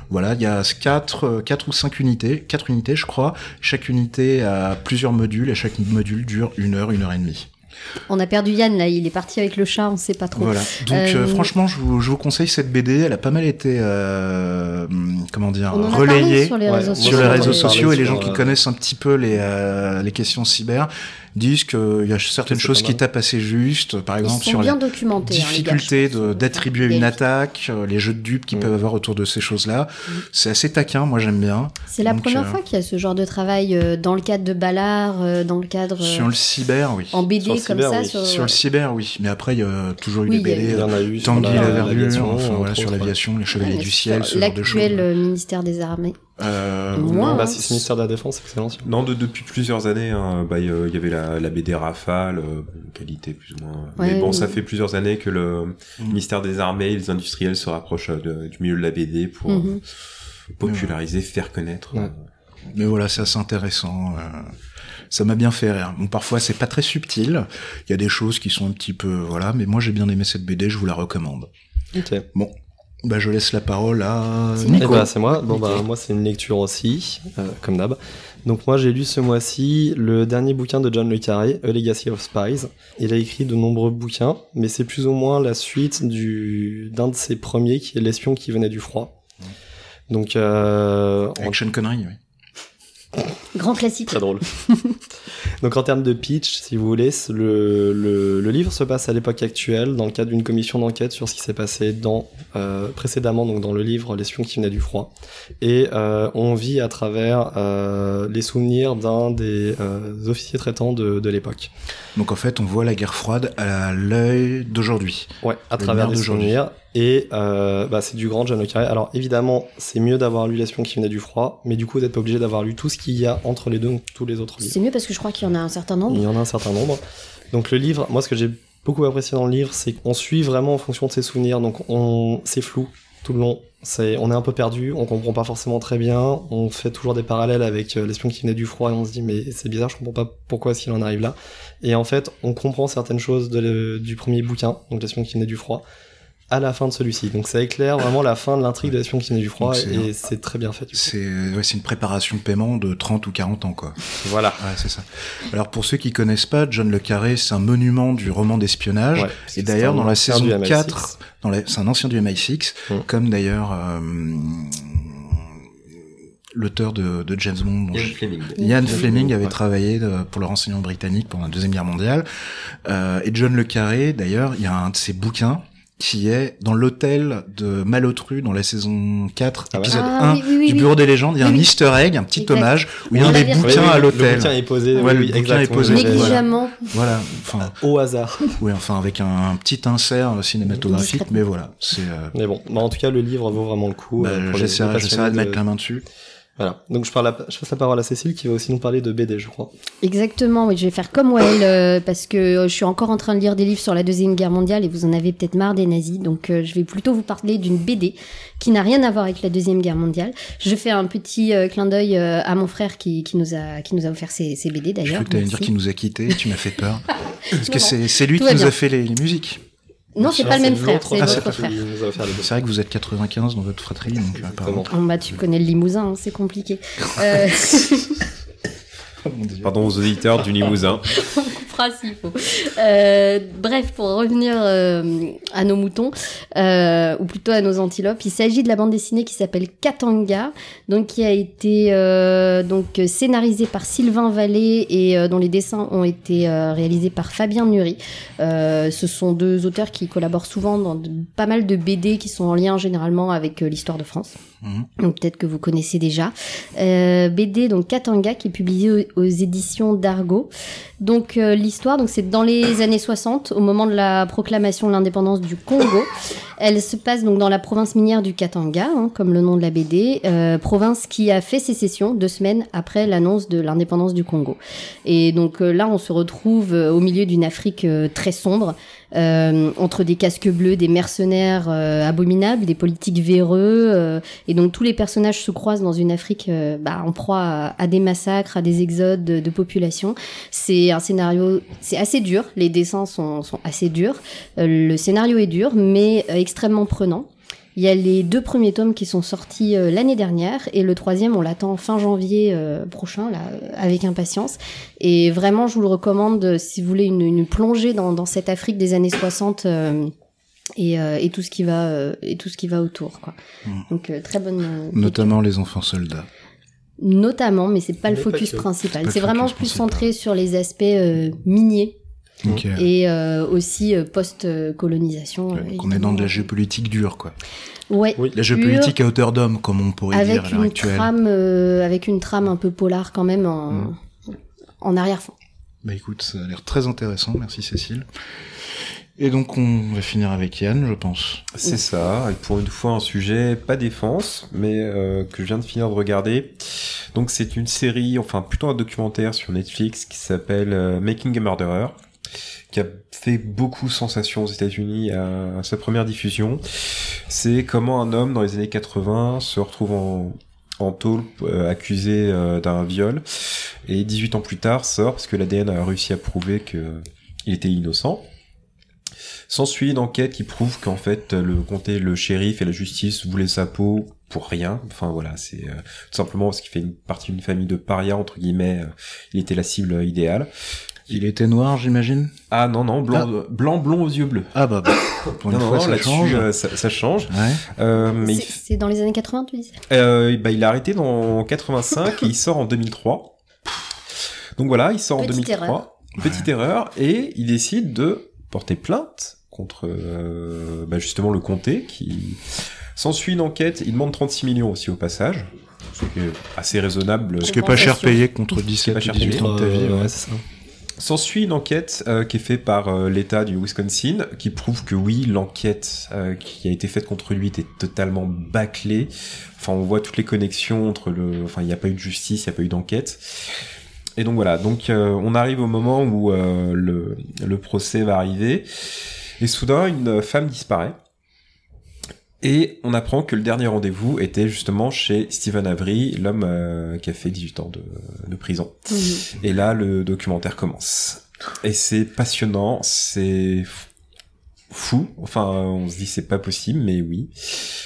voilà, il y a quatre, quatre ou cinq unités, quatre unités, je crois. Chaque unité a plusieurs modules et chaque module dure une heure, une heure et demie. On a perdu Yann là, il est parti avec le chat, on sait pas trop. Voilà. Donc Euh, euh, franchement, je vous, je vous conseille cette BD. Elle a pas mal été, euh, comment dire, relayée sur les réseaux sociaux. sur les j'en ai réseaux parlé sociaux et les gens qui connaissent un petit peu les, euh, les questions cyber disent qu'il y a certaines choses qui tapent assez juste, par exemple sur la hein, difficulté d'attribuer une attaque, euh, les jeux de dupes qu'ils Mm. peuvent avoir autour de ces choses-là. Mm. C'est assez taquin, moi j'aime bien. C'est la première euh, fois qu'il y a ce genre de travail euh, dans le cadre de Ballard, euh, dans le cadre euh, Sur le cyber, oui. en BD Sur le comme cyber, ça. oui. Sur, le cyber, oui. Mais après, il y a toujours eu des BD. Euh, Tanguy la- entre sur l'aviation, les Chevaliers du Ciel, ce genre de choses. L'actuel euh, ministère des Armées. Euh, Moi, Bah, hein. c'est le ministère de la Défense, excellent. Non, de- depuis plusieurs années, hein, bah, il y, il y avait la, la BD Rafale, euh, qualité plus ou moins. Ouais, Mais bon, ça fait plusieurs années que le Mm. ministère des Armées et les industriels se rapprochent euh, de- du milieu de la BD pour Mhm. euh, populariser, faire connaître. Ouais. euh, Mais voilà, c'est assez intéressant. euh, ça m'a bien fait rire. Bon, parfois, c'est pas très subtil. Il y a des choses qui sont un petit peu, voilà. Mais moi, j'ai bien aimé cette BD. Je vous la recommande. Ok. Bah, je laisse la parole à C'est Eh Nico. bah, c'est moi. Bon, Nico. bah, moi, c'est une lecture aussi, euh, comme d'hab. Donc, moi, j'ai lu ce mois-ci le dernier bouquin de John Le Carré, A Legacy of Spies. Il a écrit de nombreux bouquins, mais c'est plus ou moins la suite du, d'un de ses premiers, qui est L'espion qui venait du froid. Donc, euh, en Action Connery, oui. Grand classique. Très drôle. Donc en termes de pitch, si vous voulez, le, le, le livre se passe à l'époque actuelle dans le cadre d'une commission d'enquête sur ce qui s'est passé dans euh, précédemment donc dans le livre L'espion qui venait du froid et euh, on vit à travers euh, les souvenirs d'un des euh, officiers traitants de, de l'époque. Donc, en fait, on voit la guerre froide à l'œil d'aujourd'hui. Ouais, à Le travers des souvenirs et euh, bah, c'est du grand John le Carré. Alors évidemment, c'est mieux d'avoir lu L'espion qui venait du froid, mais du coup, vous n'êtes pas obligé d'avoir lu tout ce qu'il y a entre les deux, tous les autres livres. C'est mieux parce que je crois qu'il y en a un certain Il nombre. y en a un certain nombre. Donc le livre, moi ce que j'ai beaucoup apprécié dans le livre, c'est qu'on suit vraiment en fonction de ses souvenirs. Donc on, c'est flou tout le long. C'est, on est un peu perdu, on comprend pas forcément très bien. On fait toujours des parallèles avec euh, l'espion qui venait du froid et on se dit mais c'est bizarre, je comprends pas pourquoi est-ce qu'il en arrive là. Et en fait, on comprend certaines choses de le- du premier bouquin, donc l'espion qui venait du froid, à la fin de celui-ci. Donc ça éclaire vraiment la fin de l'intrigue de l'espion qui venait du froid et c'est très bien fait. C'est ouais, c'est une préparation de paiement de 30 ou 40 ans, quoi. Voilà. Ouais, c'est ça. Alors, pour ceux qui connaissent pas, John Le Carré, c'est un monument du roman d'espionnage. Ouais. Et d'ailleurs, dans la saison du MI6. 4, dans la- c'est un ancien du MI6, Mm. comme d'ailleurs euh, l'auteur de, de James Bond. Ian Fleming. Ian Fleming avait Ouais. travaillé euh, pour le renseignement britannique pendant la Deuxième Guerre mondiale. Euh, et John Le Carré, d'ailleurs, il y a un de ses bouquins qui est dans l'hôtel de Malotru dans la saison 4, Ah ouais épisode Ah 1 oui, oui, oui, du. Bureau des légendes. Il y a Oui, un oui. easter egg, un petit Exact. hommage, où il y a un des bouquins Oui, oui, à Le l'hôtel. bouquin est posé, Ouais, oui, le bouquin exact, est posé. Négligemment. Voilà, enfin, Au hasard. oui, enfin avec un, petit insert cinématographique, mais voilà, c'est. euh, Mais bon, bah, en tout cas, le livre vaut vraiment le coup. bah, euh, j'essaierai, de mettre la main dessus. Voilà. Donc je, parle à- je passe la parole à Cécile qui va aussi nous parler de BD, je crois. Exactement, oui, je vais faire comme Well euh, parce que euh, je suis encore en train de lire des livres sur la Deuxième Guerre mondiale et vous en avez peut-être marre des nazis, donc euh, je vais plutôt vous parler d'une BD qui n'a rien à voir avec la Deuxième Guerre mondiale. Je fais un petit euh, clin d'œil euh, à mon frère qui, qui, nous a, qui nous a offert ces, ces BD Je d'ailleurs. crois que t'allais dire qu'il nous a quittés, tu m'as fait peur. Parce Non, que c'est lui Tout qui nous bien. a fait les, les musiques. Non, c'est pas le même frère, c'est Ah, c'est l'autre frère. C'est vrai que vous êtes 95 dans votre fratrie, donc euh, apparemment. Oh, bah, tu connais le Limousin, hein, c'est compliqué. Euh. Pardon aux auditeurs du Limousin. on coupera s'il faut. Euh, bref, pour revenir euh, à nos moutons, euh, ou plutôt à nos antilopes, il s'agit de la bande dessinée qui s'appelle Katanga, donc qui a été euh, donc scénarisée par Sylvain Vallée et euh, dont les dessins ont été euh, réalisés par Fabien Nury. Euh, ce sont deux auteurs qui collaborent souvent dans de- pas mal de BD qui sont en lien généralement avec euh, l'histoire de France. Mhm. Donc peut-être que vous connaissez déjà. Euh, BD donc Katanga qui est publié aux, aux éditions d'Argo. Donc euh, l'histoire c'est dans les années 60 au moment de la proclamation de l'indépendance du Congo. Elle se passe donc dans la province minière du Katanga, hein, comme le nom de la BD, euh, province qui a fait sécession deux semaines après l'annonce de l'indépendance du Congo. Et donc euh, là, on se retrouve au milieu d'une Afrique très sombre, euh, entre des casques bleus, des mercenaires euh, abominables, des politiques véreux, euh, et donc tous les personnages se croisent dans une Afrique euh, bah, en proie à, des massacres, à des exodes de, de population. C'est un scénario, c'est assez dur, les dessins sont, sont assez durs, euh, le scénario est dur, mais euh, extrêmement prenant. Il y a les deux premiers tomes qui sont sortis euh, l'année dernière et le troisième on l'attend fin janvier euh, prochain là euh, avec impatience et vraiment je vous le recommande si vous voulez une, une plongée dans, dans cette Afrique des années 60 euh, et, euh, et tout ce qui va euh, et tout ce qui va autour quoi. Mm. Donc euh, très bonne euh, Notamment les enfants soldats. notamment mais c'est pas le Mais focus principal. C'est vraiment plus principal. centré sur les aspects euh, miniers Et euh, aussi euh, post-colonisation. euh, Donc on est dans de la géopolitique dure, quoi. Ouais. Oui. La géopolitique à hauteur d'homme, comme on pourrait dire à avec l'heure une actuelle. trame, euh, avec une trame un peu polar quand même en, Mm. en arrière-fond. Bah écoute, ça a l'air très intéressant, merci Cécile. Et donc on va finir avec Yann, je pense. C'est ça, et pour une fois un sujet pas défense, mais euh, que je viens de finir de regarder. Donc c'est une série, enfin plutôt un documentaire sur Netflix qui s'appelle euh, Making a Murderer, qui a fait beaucoup sensation aux États-Unis à, sa première diffusion. C'est comment un homme dans les années 80 se retrouve en en euh, accusé euh, d'un viol et 18 ans plus tard sort parce que l'ADN a réussi à prouver que il était innocent. S'ensuit une enquête qui prouve qu'en fait le comté, le shérif et la justice voulaient sa peau pour rien. Enfin voilà, c'est euh, tout simplement parce qu'il fait partie d'une famille de parias entre guillemets. il était la cible idéale. Il était noir, j'imagine Ah non non blanc euh, blanc blond aux yeux bleus. Ah bah, bah pour une non, non, fois non, ça là-dessus, change. euh, ça, ça change. Ouais. Euh, mais C'est dans les années 80, tu disais euh, bah, il a arrêté dans 85 et il sort en 2003. Donc voilà, il sort en Petite 2003. erreur. Petite erreur et il décide de porter plainte contre euh, bah, justement le comté qui s'ensuit une enquête. Il demande 36 millions aussi au passage, ce qui est assez raisonnable. Ce qui est pas cher payé contre 17 pas ou cher 18 payé. ans de ta vie. Ouais. ouais, c'est ça. S'ensuit une enquête euh, qui est faite par euh, l'État du Wisconsin, qui prouve que oui, l'enquête euh, qui a été faite contre lui était totalement bâclée. Enfin, on voit toutes les connexions entre le... Enfin, il n'y a pas eu de justice, il n'y a pas eu d'enquête. Et donc voilà, donc on arrive au moment où le procès va arriver, et soudain, une femme disparaît. Et on apprend que le dernier rendez-vous était justement chez Stephen Avery, l'homme euh, qui a fait 18 ans de, de prison. Mhm. Et là, le documentaire commence. Et c'est passionnant, c'est fou. Enfin, on se dit c'est pas possible, mais oui.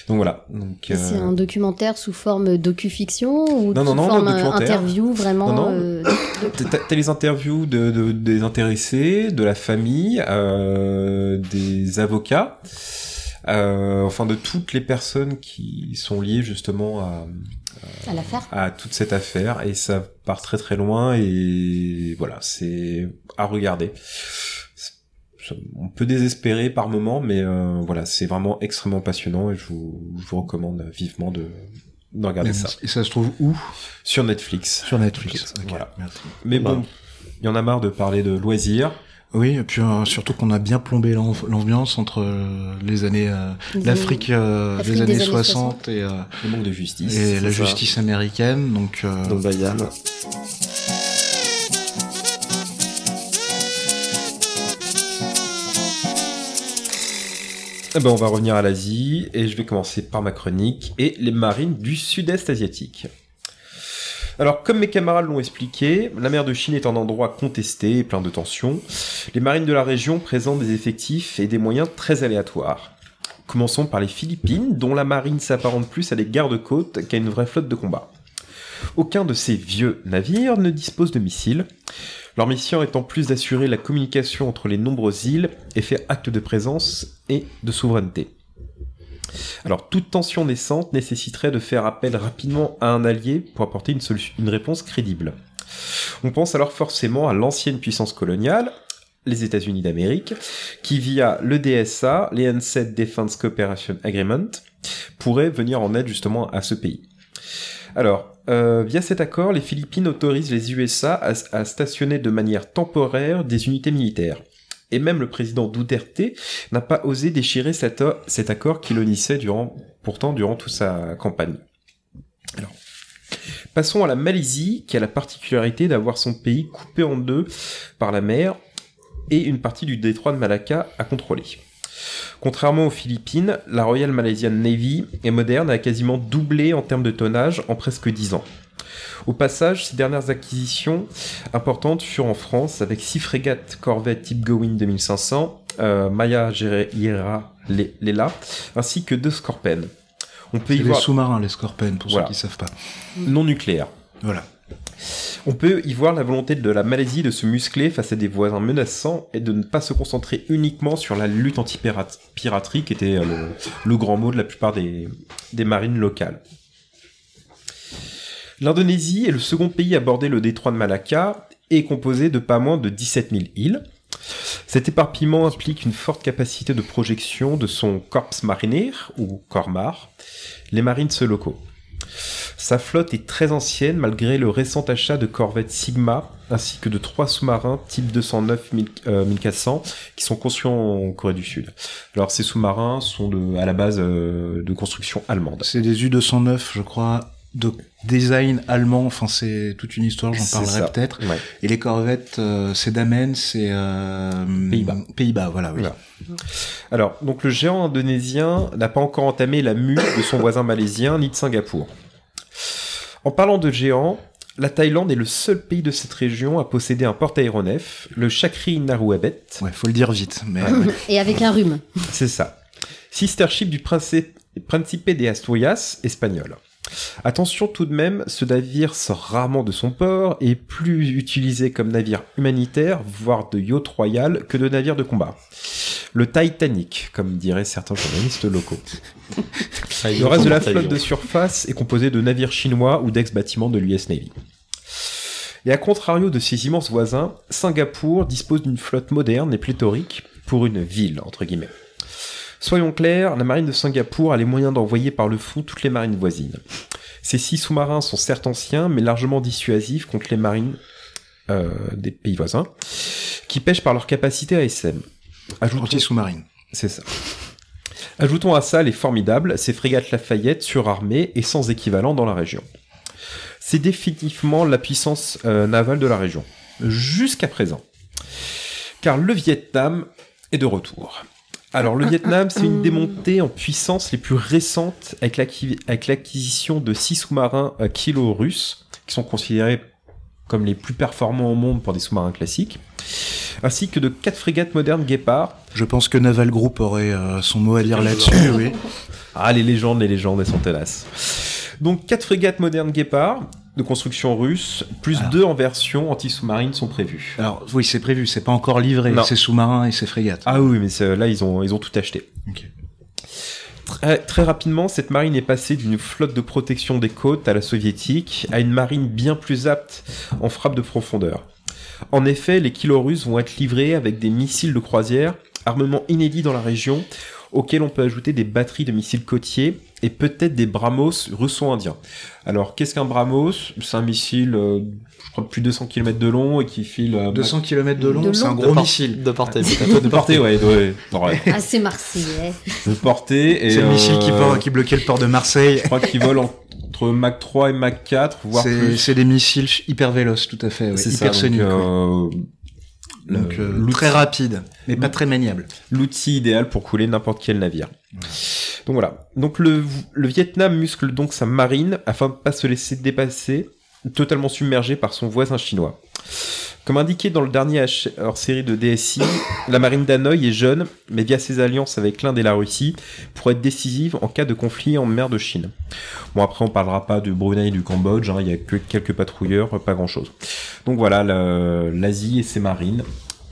Donc voilà. Donc, Et C'est euh, un documentaire sous forme docu-fiction ou Non, non, sous non, forme euh, interview vraiment Non, non. euh, t'as les interviews de, de- des intéressés, de la famille, euh, des avocats, euh, enfin de toutes les personnes qui sont liées justement à, à l'affaire à toute cette affaire et ça part très très loin et voilà c'est à regarder on peut désespérer par moment mais euh, voilà c'est vraiment extrêmement passionnant et je vous, je vous recommande vivement de, de regarder ça Et ça se trouve où? Sur Netflix Sur Netflix. Voilà. merci. mais Bah. bon il y en a marre de parler de loisirs Oui, et puis euh, surtout qu'on a bien plombé l'am- l'ambiance entre euh, les années euh, Les l'Afrique euh, Afrique des, des années années 60 et, euh, Le manque de justice. et la ça. justice américaine. Donc, euh, Bayan. Eh ben, on va revenir à l'Asie et je vais commencer par ma chronique et les marines du sud-est asiatique. Alors, comme mes camarades l'ont expliqué, la mer de Chine est un endroit contesté et plein de tensions. Les marines de la région présentent des effectifs et des moyens très aléatoires. Commençons par les Philippines, dont la marine s'apparente plus à des gardes-côtes qu'à une vraie flotte de combat. Aucun de ces vieux navires ne dispose de missiles. Leur mission étant plus d'assurer la communication entre les nombreuses îles et faire acte de présence et de souveraineté. Alors, toute tension naissante nécessiterait de faire appel rapidement à un allié pour apporter une, réponse crédible. On pense alors forcément à l'ancienne puissance coloniale, les États-Unis d'Amérique, qui via le DSA, les Defense Cooperation Agreement, pourrait venir en aide justement à ce pays. Alors, euh, via cet accord, les Philippines autorisent les USA à stationner de manière temporaire des unités militaires. Et même le président Duterte n'a pas osé déchirer cet, cet accord qu'il honnissait durant, pourtant durant toute sa campagne. Passons à la Malaisie, qui a la particularité d'avoir son pays coupé en deux par la mer et une partie du détroit de Malacca à contrôler. Contrairement aux Philippines, la Royal Malaysian Navy est moderne et a quasiment doublé en termes de tonnage en presque 10 ans. Au passage, ces dernières acquisitions importantes furent en France avec 6 frégates corvettes type Gowin 2500, euh, Maya Gera Lela, ainsi que deux Scorpen. On peut y voir... sous-marins, les pour voilà. ceux qui savent pas. Non nucléaires. Voilà. On peut y voir la volonté de la Malaisie de se muscler face à des voisins menaçants et de ne pas se concentrer uniquement sur la lutte anti-piraterie, qui était le, le, grand mot de la plupart des, des marines locales. L'Indonésie est le second pays à border le détroit de Malacca et composé de pas moins de 17 000 îles. Cet éparpillement implique une forte capacité de projection de son corps marinaire, ou Cormar, les marines locaux. Sa flotte est très ancienne malgré le récent achat de corvettes Sigma ainsi que de trois sous-marins type 209 euh, 1400 qui sont construits en Corée du Sud. Alors ces sous-marins sont à la base euh, de construction allemande. C'est des U209 je crois de design allemand, enfin c'est toute une histoire, j'en parlerai peut-être. Ouais. Et les corvettes, euh, c'est Damen, c'est euh, Pays-Bas. Pays-Bas, voilà, oui. Voilà. Alors, donc le géant indonésien n'a pas encore entamé la mue de son voisin malaisien ni de Singapour. En parlant de géants, la Thaïlande est le seul pays de cette région à posséder un porte-aéronef, le Chakri Naruabet. Ouais, faut le dire vite. Mais... Et avec un rhume. C'est ça. Sister ship du Principe des Asturias espagnol. Attention tout de même, ce navire sort rarement de son port et est plus utilisé comme navire humanitaire, voire de yacht royal, que de navire de combat. Le Titanic, comme diraient certains journalistes locaux. Le reste de la flotte de surface est composé de navires chinois ou d'ex-bâtiments de l'US Navy. Et à contrario de ses immenses voisins, Singapour dispose d'une flotte moderne et pléthorique pour une ville, entre guillemets. Soyons clairs, la marine de Singapour a les moyens d'envoyer par le fond toutes les marines voisines. Ces six sous-marins sont certes anciens, mais largement dissuasifs contre les marines euh, des pays voisins, qui pêchent par leur capacité à SM. Ajoutons... Anti-sous-marine. C'est ça. Ajoutons à ça les formidables, ces frégates Lafayette surarmées et sans équivalent dans la région. C'est définitivement la puissance euh, navale de la région, jusqu'à présent. Car le Vietnam est de retour. Alors le Vietnam, c'est une démontée en puissance les plus récentes avec l'acquisition de six sous-marins euh, kilo russes, qui sont considérés comme les plus performants au monde pour des sous-marins classiques, ainsi que de quatre frégates modernes Guépard. Je pense que Naval Group aurait euh, son mot à dire là-dessus, oui. Ah, les légendes, les légendes, elles sont tenaces. Donc quatre frégates modernes Guépard, de construction russe, plus Alors. deux en version anti-sous-marine sont prévus. Alors oui, c'est prévu, c'est pas encore livré, Non. ces sous-marins et ces frégates. Ah oui, mais c'est- là, ils ont, ils ont tout acheté. Très, très rapidement, cette marine est passée d'une flotte de protection des côtes à la soviétique à une marine bien plus apte en frappe de profondeur. En effet, les kilos russes vont être livrés avec des missiles de croisière, armement inédit dans la région, auxquels on peut ajouter des batteries de missiles côtiers et peut-être des BrahMos russo-indiens. Alors, qu'est-ce qu'un BrahMos? C'est un missile, euh, je crois, de plus de 200 km de long et qui file... euh, 200 km de long, c'est un gros de missile. De portée, de de portée, ouais, ouais, ouais. Ah, c'est marseillais. de portée. C'est le missile qui, euh, por- qui bloquait le port de Marseille. Je crois qu'il vole entre Mach 3 et Mach 4, voire C'est plus. c'est des missiles hyper véloces, tout à fait, ouais, C'est ça, hypersoniques. euh, Donc, euh, très rapide, mais pas très maniable. l'outil idéal pour couler n'importe quel navire. Donc voilà. Donc le, Vietnam muscle donc sa marine afin de pas se laisser dépasser, totalement submergé par son voisin chinois. Comme indiqué dans le dernier H- hors-série de DSI, la marine d'Hanoï est jeune, mais via ses alliances avec l'Inde et la Russie, pourrait être décisive en cas de conflit en mer de Chine. Bon après on parlera pas du Brunei et du Cambodge, hein, il y a que quelques patrouilleurs, pas grand chose. Donc voilà l'Asie et ses marines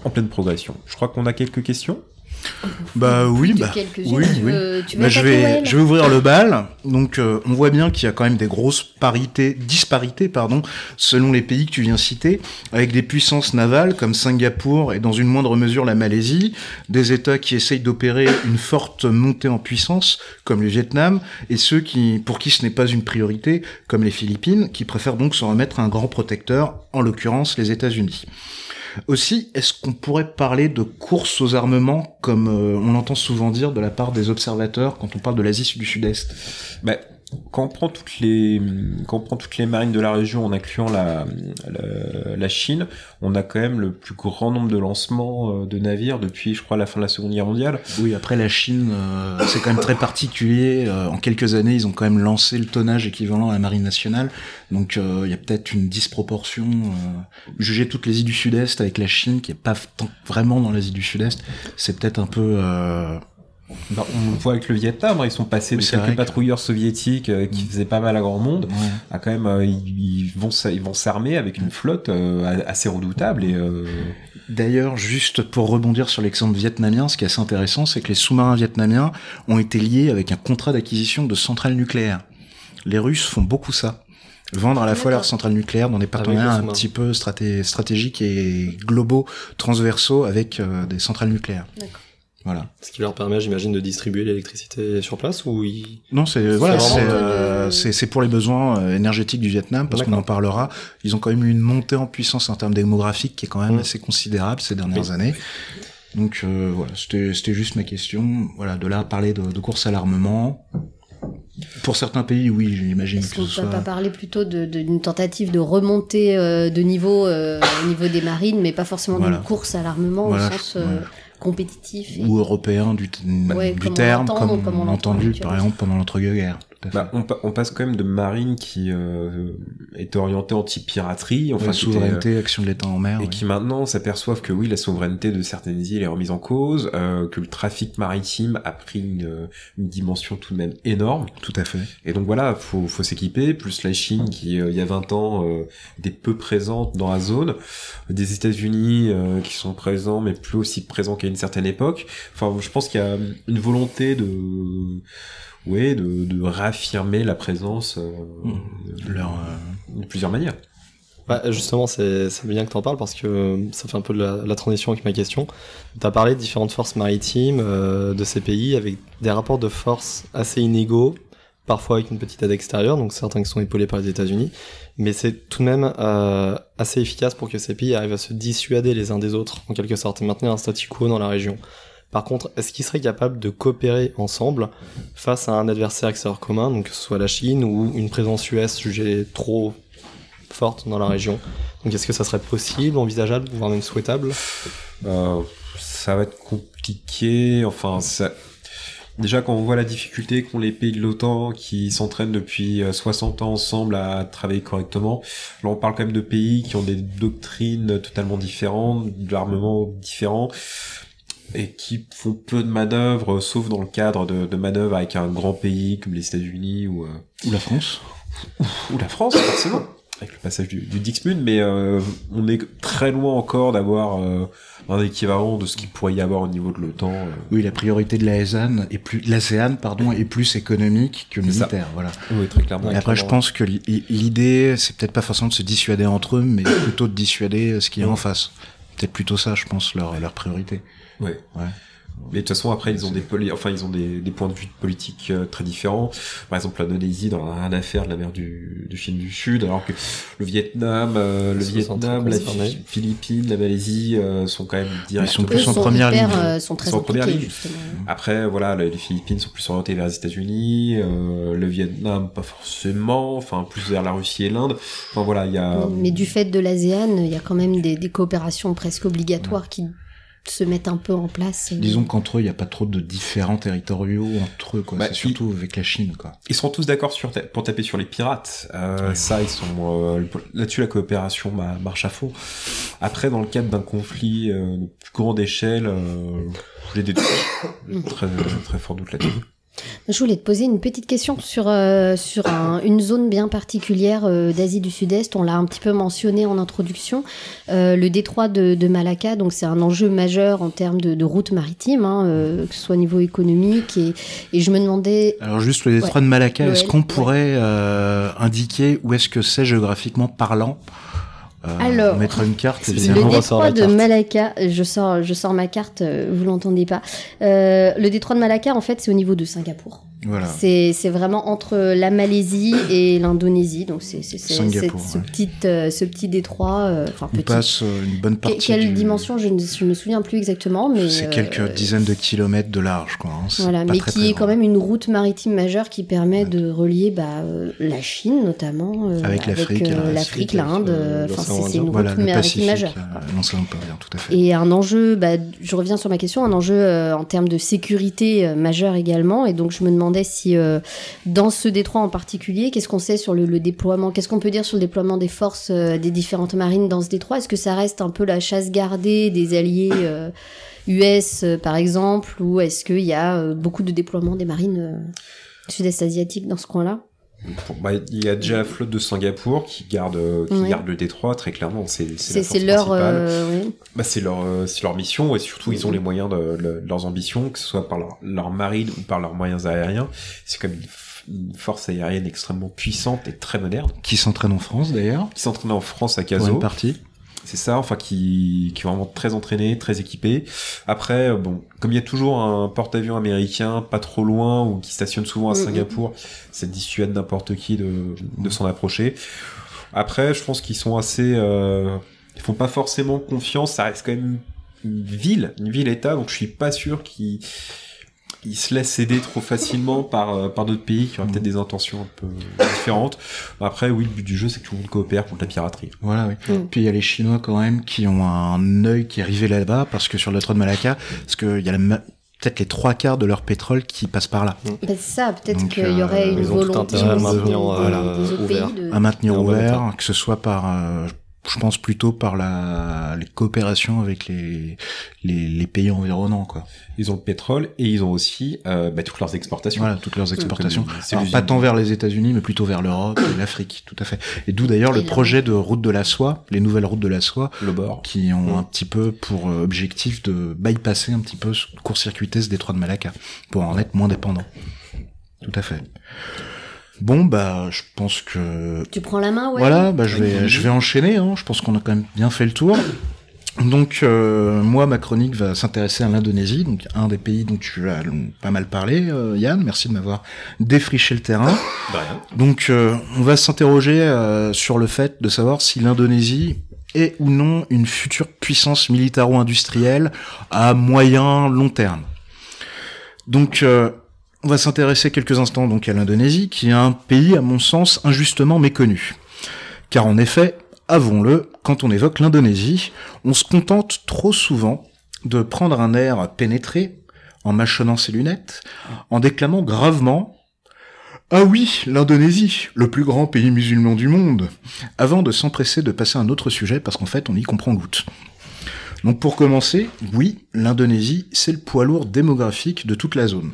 en pleine progression. Je crois qu'on a quelques questions? Bah oui, bah oui, tu oui. veux, tu veux Bah, je vais, je vais ouvrir le bal. Donc, euh, on voit bien qu'il y a quand même des grosses parités, disparités, pardon, selon les pays que tu viens citer, avec des puissances navales comme Singapour et dans une moindre mesure la Malaisie, des États qui essayent d'opérer une forte montée en puissance comme le Vietnam, et ceux qui, pour qui ce n'est pas une priorité, comme les Philippines, qui préfèrent donc se remettre à un grand protecteur, en l'occurrence les États-Unis. Aussi, est-ce qu'on pourrait parler de course aux armements, comme euh, on l'entend souvent dire de la part des observateurs quand on parle de l'Asie du Sud-Est? Bah, quand on prend toutes les quand on prend toutes les marines de la région en incluant la, la, Chine, on a quand même le plus grand nombre de lancements euh, de navires depuis, je crois, la fin de la Seconde Guerre mondiale. Oui, après la Chine, euh, c'est quand même très particulier. Euh, en quelques années, ils ont quand même lancé le tonnage équivalent à la marine nationale. Donc il y a peut-être une disproportion. Juger toutes les îles du Sud-Est avec la Chine, qui est pas vraiment dans l'Asie du Sud-Est, c'est peut-être un peu... Bah, on le voit avec le Vietnam, hein, ils sont passés Oui, de quelques que- patrouilleurs soviétiques euh, qui Mm. faisaient pas mal à grand monde ouais. à quand même euh, ils, ils vont ils vont s'armer avec une flotte euh, assez redoutable et euh, D'ailleurs, juste pour rebondir sur l'exemple vietnamien, ce qui est assez intéressant, c'est que les sous-marins vietnamiens ont été liés avec un contrat d'acquisition de centrales nucléaires. Les Russes font beaucoup ça. Vendre à la fois leurs centrales nucléaires dans des partenariats un petit peu straté- stratégiques et globaux, transversaux avec euh, des centrales nucléaires. D'accord. Voilà. Ce qui leur permet, j'imagine, de distribuer l'électricité sur place ou ils... Non, c'est voilà, c'est euh, pour les besoins euh, énergétiques du Vietnam parce qu'on en parlera. Ils ont quand même eu une montée en puissance en termes démographiques qui est quand même Mm. assez considérable ces dernières Oui. années. Donc euh, voilà, c'était c'était juste ma question. Voilà, de là à parler de, de course à l'armement. Pour certains pays, oui, j'imagine Est-ce que qu'on ce peut soit. pas parler plutôt d'une tentative de remontée euh, de niveau euh, au niveau des marines, mais pas forcément Voilà. d'une course à l'armement Voilà, au sens euh, ouais. Compétitif et- ou européen du, Ouais, du comme terme, comme, comme on on a l'entend entendu par exemple pendant l'entre-deux-guerres. Tout à fait. bah, on, pa- on passe quand même de marine qui euh, était orientée anti-piraterie enfin euh, souveraineté, action de l'État en mer. et oui. qui maintenant s'aperçoivent que oui, la souveraineté de certaines îles est remise en cause, euh, que le trafic maritime a pris une, une dimension tout de même énorme. Tout à fait. Et donc voilà, faut, faut s'équiper, plus la Chine qui, euh, il y a 20 ans, euh, était peu présente dans la zone, des États-Unis euh, qui sont présents, mais plus aussi présents qu'à une certaine époque. Enfin, je pense qu'il y a une volonté de... Ouais, de, de réaffirmer la présence euh, Mmh. Leur, euh, de plusieurs manières. Bah, justement, c'est c'est bien que t'en parles parce que euh, ça fait un peu de la, la transition avec ma question. T'as parlé de différentes forces maritimes euh, de ces pays avec des rapports de force assez inégaux, parfois avec une petite aide extérieure, donc certains qui sont épaulés par les États-Unis, mais c'est tout de même euh, assez efficace pour que ces pays arrivent à se dissuader les uns des autres, en quelque sorte, et maintenir un statu quo dans la région. Par contre, est-ce qu'ils seraient capables de coopérer ensemble face à un adversaire extérieur commun, donc que ce soit la Chine ou une présence US jugée trop forte dans la région? Donc est-ce que ça serait possible, envisageable, voire même souhaitable? Euh, ça va être compliqué. Enfin, déjà quand on voit la difficulté qu'ont les pays de l'OTAN qui s'entraînent depuis euh, 60 ans ensemble à travailler correctement, là on parle quand même de pays qui ont des doctrines totalement différentes, de l'armement différent et qui font peu de manœuvres, sauf dans le cadre de, de manœuvres avec un grand pays comme les États-Unis ou, euh, Ou la France. ou la France, forcément, avec le passage du, du Dixmude, mais euh, on est très loin encore d'avoir euh, un équivalent de ce qu'il pourrait y avoir au niveau de l'OTAN. euh. Oui, la priorité de l'ASEAN est plus, l'ASEAN, pardon, est plus économique que militaire, voilà. Oui, très clairement. Et après, je pense que l'i- l'idée, c'est peut-être pas forcément de se dissuader entre eux, mais plutôt de dissuader ce qu'il y a en face. Peut-être plutôt ça, je pense, leur, leur priorité. Ouais. Ouais. Mais de toute façon, après, ils ont des, poli- enfin, ils ont des, des points de vue politiques euh, très différents. Par exemple, l'Indonésie n'en a rien à faire de la mer du, du Chine du Sud, alors que le Vietnam, euh, le Ils Vietnam, la Philippines, la Malaisie euh, sont quand même directement. sont plus en sont première ligne. euh, sont très Ils sont en première ligne. justement. Après, voilà, les les Philippines sont plus orientées vers les États-Unis, euh, le Vietnam pas forcément, enfin plus vers la Russie et l'Inde. Enfin voilà, il y a. Mais du fait de l'ASEAN, il y a quand même des, des coopérations presque obligatoires qui se mettent un peu en place. euh, Disons qu'entre eux, il n'y a pas trop de différents territoriaux entre eux, quoi. Bah, c'est surtout avec la Chine, quoi. Ils sont tous d'accord sur ta- pour taper sur les pirates. Euh, Ouais. Ça, ils sont euh, là-dessus la coopération bah, marche à fond. Après, dans le cadre d'un conflit euh, de plus grande échelle, euh, j'ai des très fort doute là-dessus. Je voulais te poser une petite question sur, euh, sur un- une zone bien particulière euh, d'Asie du Sud-Est. On l'a un petit peu mentionné en introduction. Euh, le détroit de, de Malacca, donc c'est un enjeu majeur en termes de, de route maritime, hein, que ce soit au niveau économique. Et, et je me demandais. Alors juste le détroit de Malacca, est-ce qu'on pourrait indiquer où est-ce que c'est géographiquement parlant euh, Alors, on mettra une carte, Le détroit de carte. Malacca, je sors, je sors ma carte, euh, vous l'entendez pas. Euh, le détroit de Malacca, en fait, c'est au niveau de Singapour. Voilà. C'est vraiment entre la Malaisie et l'Indonésie, donc c'est ce, ouais. petit, euh, ce petit détroit, euh, enfin On petit. passe euh, une bonne Que- partie. quelle du- dimension je ne je me souviens plus exactement, mais C'est euh, quelques dizaines de kilomètres de large, quoi. hein. Voilà, mais très, qui très est grand. quand même une route maritime majeure qui permet de relier bah, la Chine notamment Avec l'Afrique l'Inde. Enfin, c'est une route Voilà, maritime majeure. l'océan Indien, tout à fait. Et un enjeu, bah, je reviens sur ma question, un enjeu en termes de sécurité majeur également. Et donc je me demandais si euh, dans ce détroit en particulier, qu'est-ce qu'on sait sur le, déploiement, qu'est-ce qu'on peut dire sur le déploiement des forces euh, des différentes marines dans ce détroit? Est-ce que ça reste un peu la chasse gardée des alliés US euh, par exemple, ou est-ce qu'il y a beaucoup de déploiement des marines sud-est asiatiques dans ce coin-là? Pour- bah, il y a déjà la flotte de Singapour qui garde euh, qui Ouais. garde le détroit très clairement. C'est c'est la C'est c'est force leur, euh, ouais. Bah, c'est leur, euh, c'est leur mission et surtout ils ont les moyens de, leurs ambitions, que ce soit par leur, leur marine ou par leurs moyens aériens. C'est comme une, une force aérienne extrêmement puissante et très moderne, Qui s'entraîne en France, d'ailleurs, qui s'entraîne en France à pour Caso. une partie. C'est ça, enfin qui, qui est vraiment très entraîné, très équipé. Après, euh, bon, comme il y a toujours un porte-avions américain pas trop loin ou qui stationne souvent à Mhm. Singapour, ça dissuade n'importe qui de, de s'en approcher. Après, je pense qu'ils sont assez, euh, ils font pas forcément confiance. Ça reste quand même une ville, une ville-État, donc je suis pas sûr qu'ils ils se laissent aider trop facilement par, euh, par d'autres pays qui auraient peut-être des intentions un peu différentes. Après, oui, le but du jeu, c'est que tout le monde coopère contre la piraterie. Voilà, oui. Mm. Puis il y a les Chinois quand même qui ont un œil qui est rivé là-bas parce que sur le détroit de Malacca, parce qu'il y a la peut-être les trois quarts de leur pétrole qui passent par là. Bah, c'est ça, peut-être qu'il y aurait euh, une ont tout volonté à maintenir, euh, ouvert. pays de- À maintenir ouvert, que ce soit par, euh, je pense plutôt par la les coopérations avec les, les les pays environnants, quoi. Ils ont le pétrole et ils ont aussi euh, bah, toutes leurs exportations. Voilà, toutes leurs exportations. Alors, pas tant vers les États-Unis, mais plutôt vers l'Europe et l'Afrique, tout à fait. Et d'où d'ailleurs le projet de route de la soie, les nouvelles routes de la soie, Le bord. qui ont Mm. un petit peu pour euh, objectif de bypasser un petit peu, ce- court-circuiter ce détroit de Malacca, pour en être moins dépendant. Tout à fait. Bon, bah, je pense que Tu prends la main, ouais voilà, bah, je vais, je vais enchaîner. Hein. Je pense qu'on a quand même bien fait le tour. Donc, euh, moi, ma chronique va s'intéresser à l'Indonésie, donc un des pays dont tu as pas mal parlé, euh, Yann. Merci de m'avoir défriché le terrain. Donc, euh, on va s'interroger euh, sur le fait de savoir si l'Indonésie est ou non une future puissance militaro-industrielle à moyen long terme. Donc, euh, on va s'intéresser quelques instants donc à l'Indonésie, qui est un pays, à mon sens, injustement méconnu. Car en effet, avouons-le, quand on évoque l'Indonésie, on se contente trop souvent de prendre un air pénétré, en mâchonnant ses lunettes, en déclamant gravement ah oui, l'Indonésie, le plus grand pays musulman du monde, avant de s'empresser de passer à un autre sujet parce qu'en fait on y comprend goutte. Donc pour commencer, oui, l'Indonésie, c'est le poids lourd démographique de toute la zone,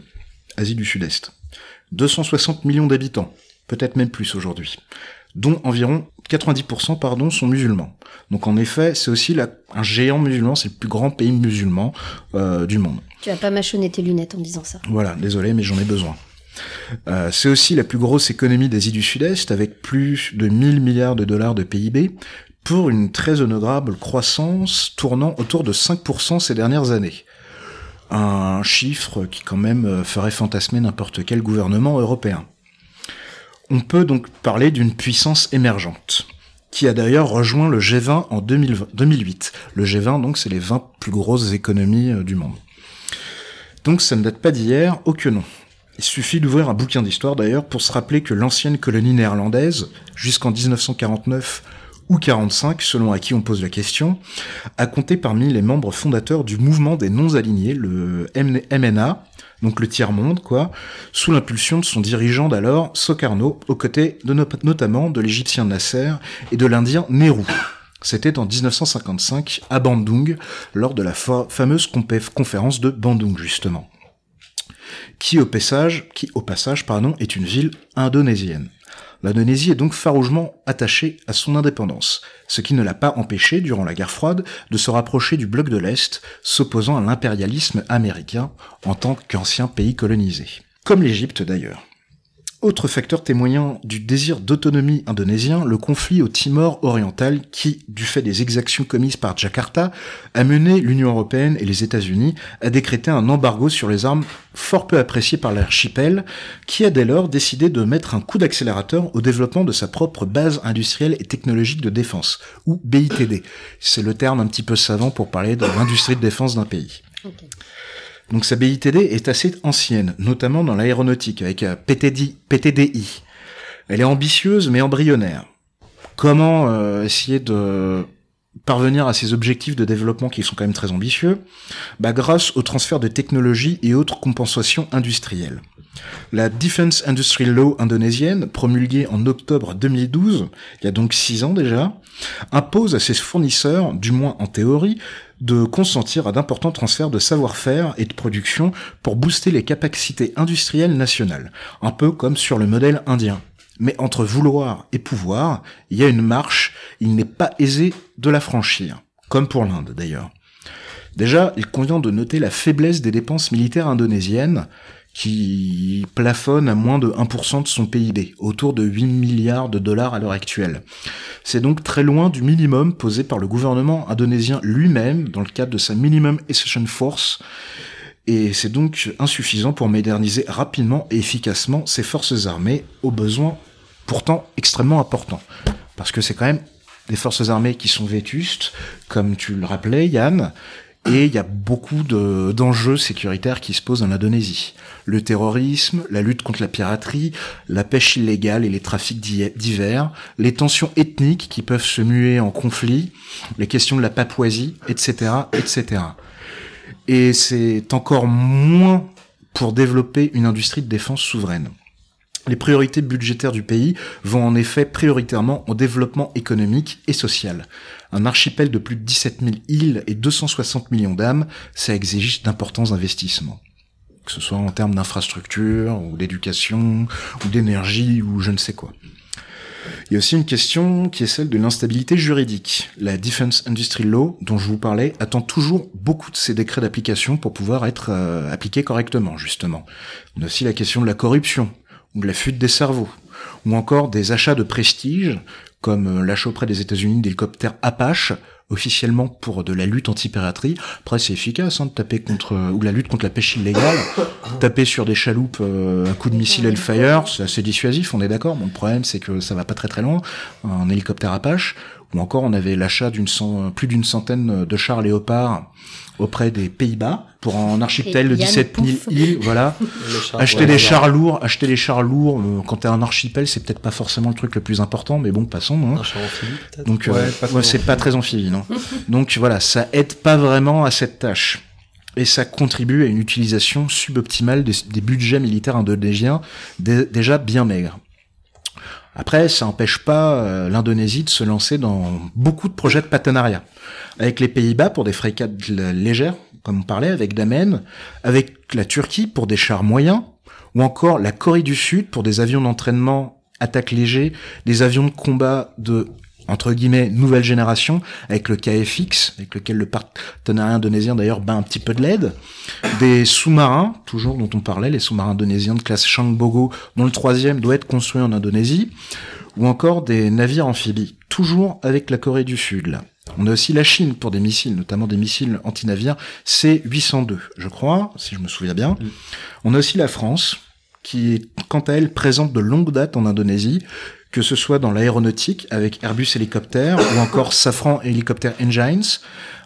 Asie du Sud-Est. 260 millions d'habitants, peut-être même plus aujourd'hui, dont environ 90% pardon, sont musulmans. Donc en effet, c'est aussi la- un géant musulman, c'est le plus grand pays musulman euh, du monde. Tu vas pas mâchonner tes lunettes en disant ça. Voilà, désolé, mais j'en ai besoin. Euh, c'est aussi la plus grosse économie d'Asie du Sud-Est, avec plus de 1000 milliards de dollars de PIB, pour une très honorable croissance tournant autour de 5% ces dernières années. Un chiffre qui quand même euh, ferait fantasmer n'importe quel gouvernement européen. On peut donc parler d'une puissance émergente, qui a d'ailleurs rejoint le G20 en 2008. Le G20, donc, c'est les 20 plus grosses économies euh, du monde. Donc ça ne date pas d'hier, oh que non. Il suffit d'ouvrir un bouquin d'histoire d'ailleurs pour se rappeler que l'ancienne colonie néerlandaise, jusqu'en 1949 ou 45, selon à qui on pose la question, a compté parmi les membres fondateurs du mouvement des non-alignés, le MNA, donc le tiers-monde, quoi, sous l'impulsion de son dirigeant d'alors, Sokarno, aux côtés notamment de l'égyptien Nasser et de l'indien Nehru. C'était en 1955 à Bandung, lors de la fameuse conférence de Bandung, justement. Qui au passage, qui au passage, pardon, est une ville indonésienne. L'Indonésie est donc farouchement attachée à son indépendance, ce qui ne l'a pas empêché, durant la guerre froide, de se rapprocher du bloc de l'Est, s'opposant à l'impérialisme américain en tant qu'ancien pays colonisé. Comme l'Égypte d'ailleurs. Autre facteur témoignant du désir d'autonomie indonésien, le conflit au Timor oriental qui, du fait des exactions commises par Jakarta, a mené l'Union européenne et les États-Unis à décréter un embargo sur les armes fort peu apprécié par l'archipel, qui a dès lors décidé de mettre un coup d'accélérateur au développement de sa propre base industrielle et technologique de défense, ou BITD. C'est le terme un petit peu savant pour parler de l'industrie de défense d'un pays. Donc sa BITD est assez ancienne, notamment dans l'aéronautique, avec euh, PTDI. Elle est ambitieuse mais embryonnaire. Comment euh, essayer de parvenir à ces objectifs de développement qui sont quand même très ambitieux? Bah, Grâce au transfert de technologies et autres compensations industrielles. La Defense Industry Law indonésienne, promulguée en octobre 2012, il y a donc six ans déjà, impose à ses fournisseurs, du moins en théorie, de consentir à d'importants transferts de savoir-faire et de production pour booster les capacités industrielles nationales, un peu comme sur le modèle indien. Mais entre vouloir et pouvoir, il y a une marche, il n'est pas aisé de la franchir, comme pour l'Inde d'ailleurs. Déjà, il convient de noter la faiblesse des dépenses militaires indonésiennes, qui plafonne à moins de 1% de son PIB, autour de 8 milliards de dollars à l'heure actuelle. C'est donc très loin du minimum posé par le gouvernement indonésien lui-même dans le cadre de sa Minimum Accession Force, et c'est donc insuffisant pour moderniser rapidement et efficacement ses forces armées aux besoins pourtant extrêmement importants. Parce que c'est quand même des forces armées qui sont vétustes, comme tu le rappelais Yann, et il y a beaucoup d'enjeux sécuritaires qui se posent en Indonésie. Le terrorisme, la lutte contre la piraterie, la pêche illégale et les trafics divers, les tensions ethniques qui peuvent se muer en conflit, les questions de la Papouasie, etc., etc. Et c'est encore moins pour développer une industrie de défense souveraine. Les priorités budgétaires du pays vont en effet prioritairement au développement économique et social. Un archipel de plus de 17 000 îles et 260 millions d'âmes, ça exige d'importants investissements. Que ce soit en termes d'infrastructure, ou d'éducation, ou d'énergie, ou je ne sais quoi. Il y a aussi une question qui est celle de l'instabilité juridique. La Defense Industry Law, dont je vous parlais, attend toujours beaucoup de ces décrets d'application pour pouvoir être euh, appliqués correctement, justement. On a aussi la question de la corruption, ou de la fuite des cerveaux, ou encore des achats de prestige, comme euh, l'achat auprès des États-Unis d'hélicoptères Apache, officiellement pour de la lutte anti-piraterie. Après, c'est efficace hein, de taper contre euh, ou la lutte contre la pêche illégale. taper sur des chaloupes euh, un coup de missile Hellfire, c'est assez dissuasif, on est d'accord. Bon, le problème, c'est que ça va pas très très loin. Un hélicoptère Apache, ou encore on avait l'achat d'une plus d'une centaine de chars léopards auprès des Pays-Bas pour un archipel de 17 000 îles, voilà. acheter des chars lourds, acheter des chars lourds, euh, quand t'es un archipel, c'est peut-être pas forcément le truc le plus important, mais bon, passons. Hein. Un char amphibie, Donc, euh, ouais, c'est pas très amphibie, non. Donc voilà, ça aide pas vraiment à cette tâche. Et ça contribue à une utilisation suboptimale des, des budgets militaires indonésiens, déjà bien maigres. Après, ça n'empêche pas euh, l'Indonésie de se lancer dans beaucoup de projets de partenariat. Avec les Pays-Bas pour des frégates légères, comme on parlait, avec Damen, avec la Turquie pour des chars moyens, ou encore la Corée du Sud pour des avions d'entraînement attaque légers, des avions de combat de entre guillemets nouvelle génération avec le KFX avec lequel le partenariat indonésien d'ailleurs bat un petit peu de l'aide des sous-marins toujours dont on parlait les sous-marins indonésiens de classe Changbogo dont le troisième doit être construit en Indonésie ou encore des navires amphibies toujours avec la Corée du Sud là On a aussi la Chine pour des missiles, notamment des missiles antinavires C-802, je crois, si je me souviens bien. Mm. On a aussi la France, qui est quant à elle présente de longue date en Indonésie, que ce soit dans l'aéronautique avec Airbus Hélicoptère ou encore Safran Helicopter Engines,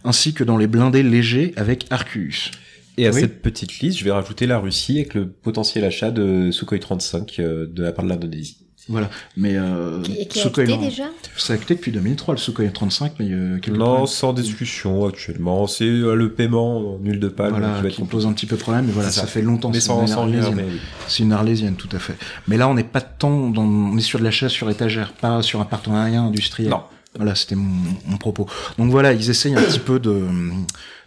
ainsi que dans les blindés légers avec Arcus. Et à Oui. cette petite liste, je vais rajouter la Russie avec le potentiel achat de Sukhoi 35 euh, de la part de l'Indonésie. Voilà. Mais euh, Qui, qui a Sukhoi- acté déjà c'est acté depuis 2003 le Sukhoi 35, mais euh, quelques Non, sans discussion actuellement. C'est euh, le paiement nul de palme voilà, qui va pose un petit peu problème, mais voilà, ça. ça. fait longtemps. Mais c'est sans, une sans mais. C'est une arlésienne, tout à fait. Mais là, on n'est pas tant dans, on est sur de l'achat sur étagère, pas sur un partenariat industriel. Non. Voilà, c'était mon, mon propos. Donc voilà, ils essayent un petit peu de,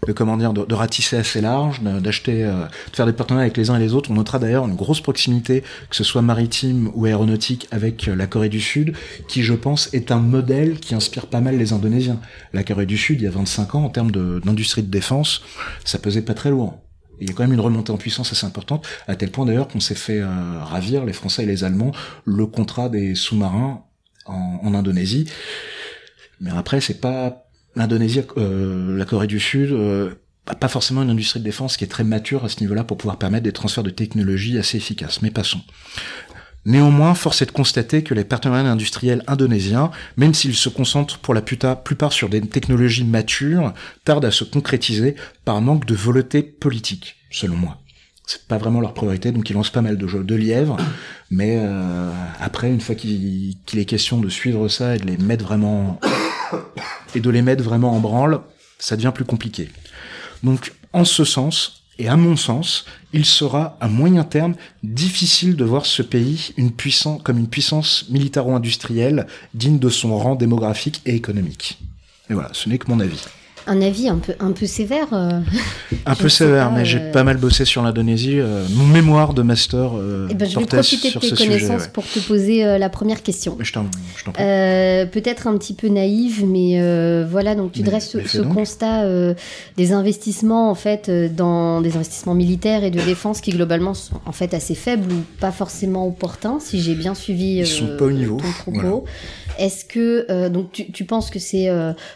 de comment dire, de, de ratisser assez large, d'acheter, euh, de faire des partenariats avec les uns et les autres. On notera d'ailleurs une grosse proximité, que ce soit maritime ou aéronautique, avec euh, la Corée du Sud, qui, je pense, est un modèle qui inspire pas mal les Indonésiens. La Corée du Sud, il y a 25 ans, en termes d'industrie de, défense, ça pesait pas très lourd. Il y a quand même une remontée en puissance assez importante, à tel point d'ailleurs qu'on s'est fait euh, ravir, les Français et les Allemands, le contrat des sous-marins en, en Indonésie. Mais après, c'est pas l'Indonésie, euh, la Corée du Sud, euh, a pas forcément une industrie de défense qui est très mature à ce niveau-là pour pouvoir permettre des transferts de technologie assez efficaces. Mais passons. Néanmoins, force est de constater que les partenariats industriels indonésiens, même s'ils se concentrent pour la plupart sur des technologies matures, tardent à se concrétiser par manque de volonté politique, selon moi. C'est pas vraiment leur priorité, donc ils lancent pas mal de jeux de mais euh, après, une fois qu'il qu'il est question de suivre ça et de les mettre vraiment et de les mettre vraiment en branle, ça devient plus compliqué. Donc, en ce sens, et à mon sens, il sera à moyen terme difficile de voir ce pays une puissance, comme une puissance militaro-industrielle digne de son rang démographique et économique. Et voilà, ce n'est que mon avis. Un avis un peu, un peu sévère. euh. Un peu sévère, pas, mais j'ai euh, pas mal bossé sur l'Indonésie. euh, mon mémoire de master Eh ben, je vais profiter de tes ce sujet. connaissances ouais. pour te poser la première question. Je t'en peut-être un petit peu naïve, mais voilà, donc tu Mais- dresses ce, constat des investissements en fait dans des investissements militaires et de défense qui globalement sont en fait assez faibles ou pas forcément opportuns, si j'ai bien suivi Ils sont pas au niveau, voilà. Est-ce que donc tu, tu penses que c'est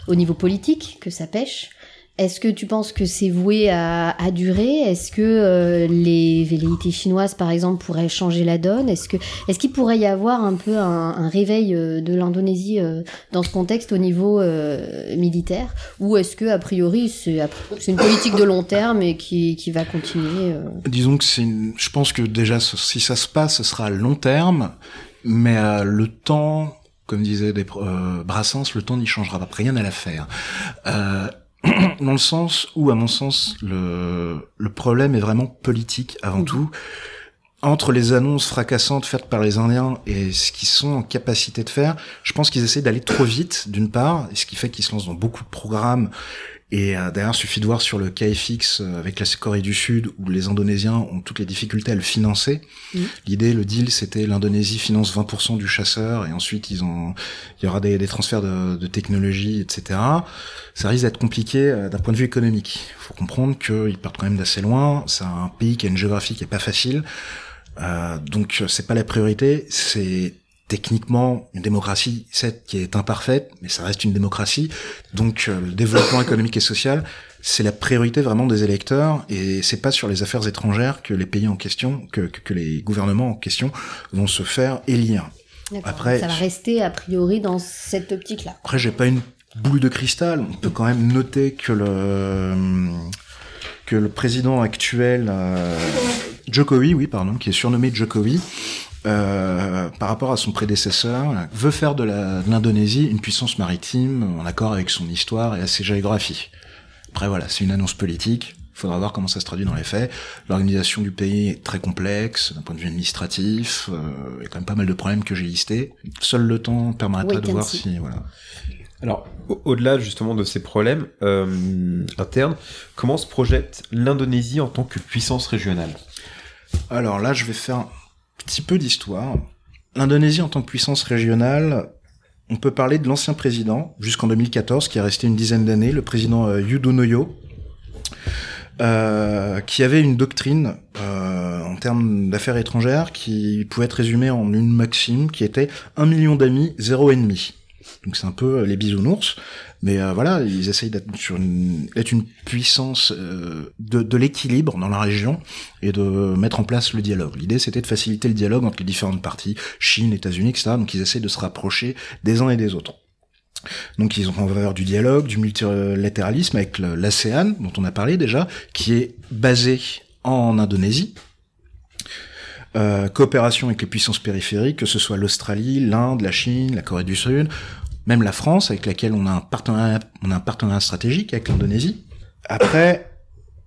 au niveau politique que ça est-ce que tu penses que c'est voué à, durer? Est-ce que euh, les velléités chinoises, par exemple, pourraient changer la donne? Est-ce que est-ce qu'il pourrait y avoir un peu un, réveil euh, de l'Indonésie euh, dans ce contexte au niveau militaire? Ou est-ce que a priori c'est une politique de long terme et qui, va continuer Disons que je pense que déjà si ça se passe, ce sera à long terme, mais le temps, comme disait des, euh, Brassens, le temps n'y changera pas, rien à l'affaire. Euh, dans le sens où, à mon sens, le, le problème est vraiment politique avant tout. Entre les annonces fracassantes faites par les Indiens et ce qu'ils sont en capacité de faire, je pense qu'ils essaient d'aller trop vite, d'une part, et ce qui fait qu'ils se lancent dans beaucoup de programmes et euh, d'ailleurs, suffit de voir sur le KFX euh, avec la Corée du Sud où les Indonésiens ont toutes les difficultés à le financer. Mhm. L'idée, le deal, c'était l'Indonésie finance 20% du chasseur et ensuite ils ont, il y aura des, des transferts de, de technologie, etc. Ça risque d'être compliqué euh, d'un point de vue économique. Il faut comprendre qu'ils partent quand même d'assez loin. C'est un pays qui a une géographie qui est pas facile. Euh, donc c'est pas la priorité. C'est techniquement une démocratie, certes, qui est imparfaite, mais ça reste une démocratie. Donc euh, le développement économique et social, c'est la priorité vraiment des électeurs, et c'est pas sur les affaires étrangères que les pays en question, que, que, que les gouvernements en question vont se faire élire. Après- ça va rester a priori dans cette optique-là. Après, j'ai pas une boule de cristal. On peut quand même noter que le que le président actuel, euh, Jokowi, oui, pardon, qui est surnommé Jokowi, euh, par rapport à son prédécesseur, veut faire de l'Indonésie une puissance maritime en accord avec son histoire et à ses géographies. Après, voilà, c'est une annonce politique. Il faudra voir comment ça se traduit dans les faits. L'organisation du pays est très complexe d'un point de vue administratif. euh, il y a quand même pas mal de problèmes que j'ai listés. Seul le temps permettra de voir see. si, voilà. Alors, au- au-delà justement de ces problèmes euh, internes, comment se projette l'Indonésie en tant que puissance régionale? Alors là, je vais faire petit peu d'histoire. L'Indonésie en tant que puissance régionale, on peut parler de l'ancien président, jusqu'en 2014, qui est resté une dizaine d'années, le président euh, Yudhoyono, euh, qui avait une doctrine euh, en termes d'affaires étrangères qui pouvait être résumée en une maxime qui était un million d'amis, zéro ennemi. Donc c'est un peu les bisounours, mais voilà, ils essayent d'être une, puissance de, de l'équilibre dans la région et de mettre en place le dialogue. L'idée c'était de faciliter le dialogue entre les différentes parties, Chine, États-Unis, etc. Donc ils essayent de se rapprocher des uns et des autres. Donc ils ont en faveur du dialogue, du multilatéralisme avec l'ASEAN, dont on a parlé déjà, qui est basé en Indonésie. Euh, coopération avec les puissances périphériques, que ce soit l'Australie, l'Inde, la Chine, la Corée du Sud, même la France, avec laquelle on a un partenariat, stratégique avec l'Indonésie. Après,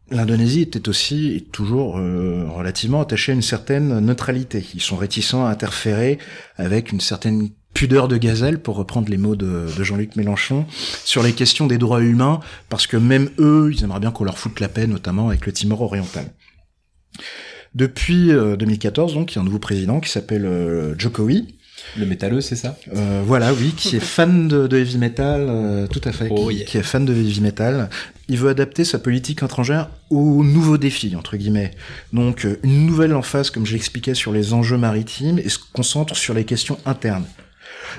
l'Indonésie était aussi et toujours euh, relativement attachée à une certaine neutralité. Ils sont réticents à interférer avec une certaine pudeur de gazelle, pour reprendre les mots de, Jean-Luc Mélenchon, sur les questions des droits humains, parce que même eux, ils aimeraient bien qu'on leur foute la paix, notamment avec le Timor oriental. Depuis 2014, euh, donc, il y a un nouveau président qui s'appelle euh, Jokowi. Le métalleux, c'est ça? Euh, Voilà, oui, qui est fan de, heavy metal, tout à fait, oh, qui, qui, est fan de heavy metal. Il veut adapter sa politique étrangère aux nouveaux défis, entre guillemets. Donc, une nouvelle emphase, comme je l'expliquais, sur les enjeux maritimes et se concentre sur les questions internes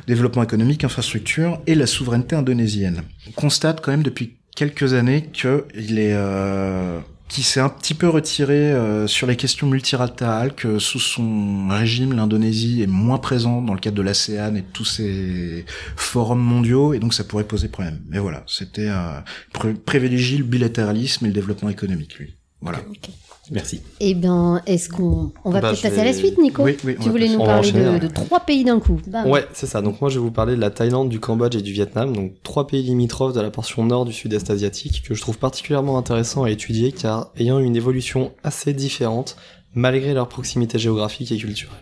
développement économique, infrastructure et la souveraineté indonésienne. On constate quand même depuis quelques années qu'il est euh, qui s'est un petit peu retiré euh, sur les questions multilatérales, que sous son régime, l'Indonésie est moins présente dans le cadre de l'ASEAN et de tous ces forums mondiaux, et donc ça pourrait poser problème. Mais voilà, c'était euh, privilégier le bilatéralisme et le développement économique, lui. Voilà. Merci. Eh bien, est-ce qu'on on va bah, peut-être passer à la suite, Nico oui, oui, Tu voulais nous parler de, trois pays d'un coup. Ouais, c'est ça. Donc moi, je vais vous parler de la Thaïlande, du Cambodge et du Vietnam. Donc trois pays limitrophes de la portion nord du sud-est asiatique que je trouve particulièrement intéressant à étudier car ayant une évolution assez différente malgré leur proximité géographique et culturelle.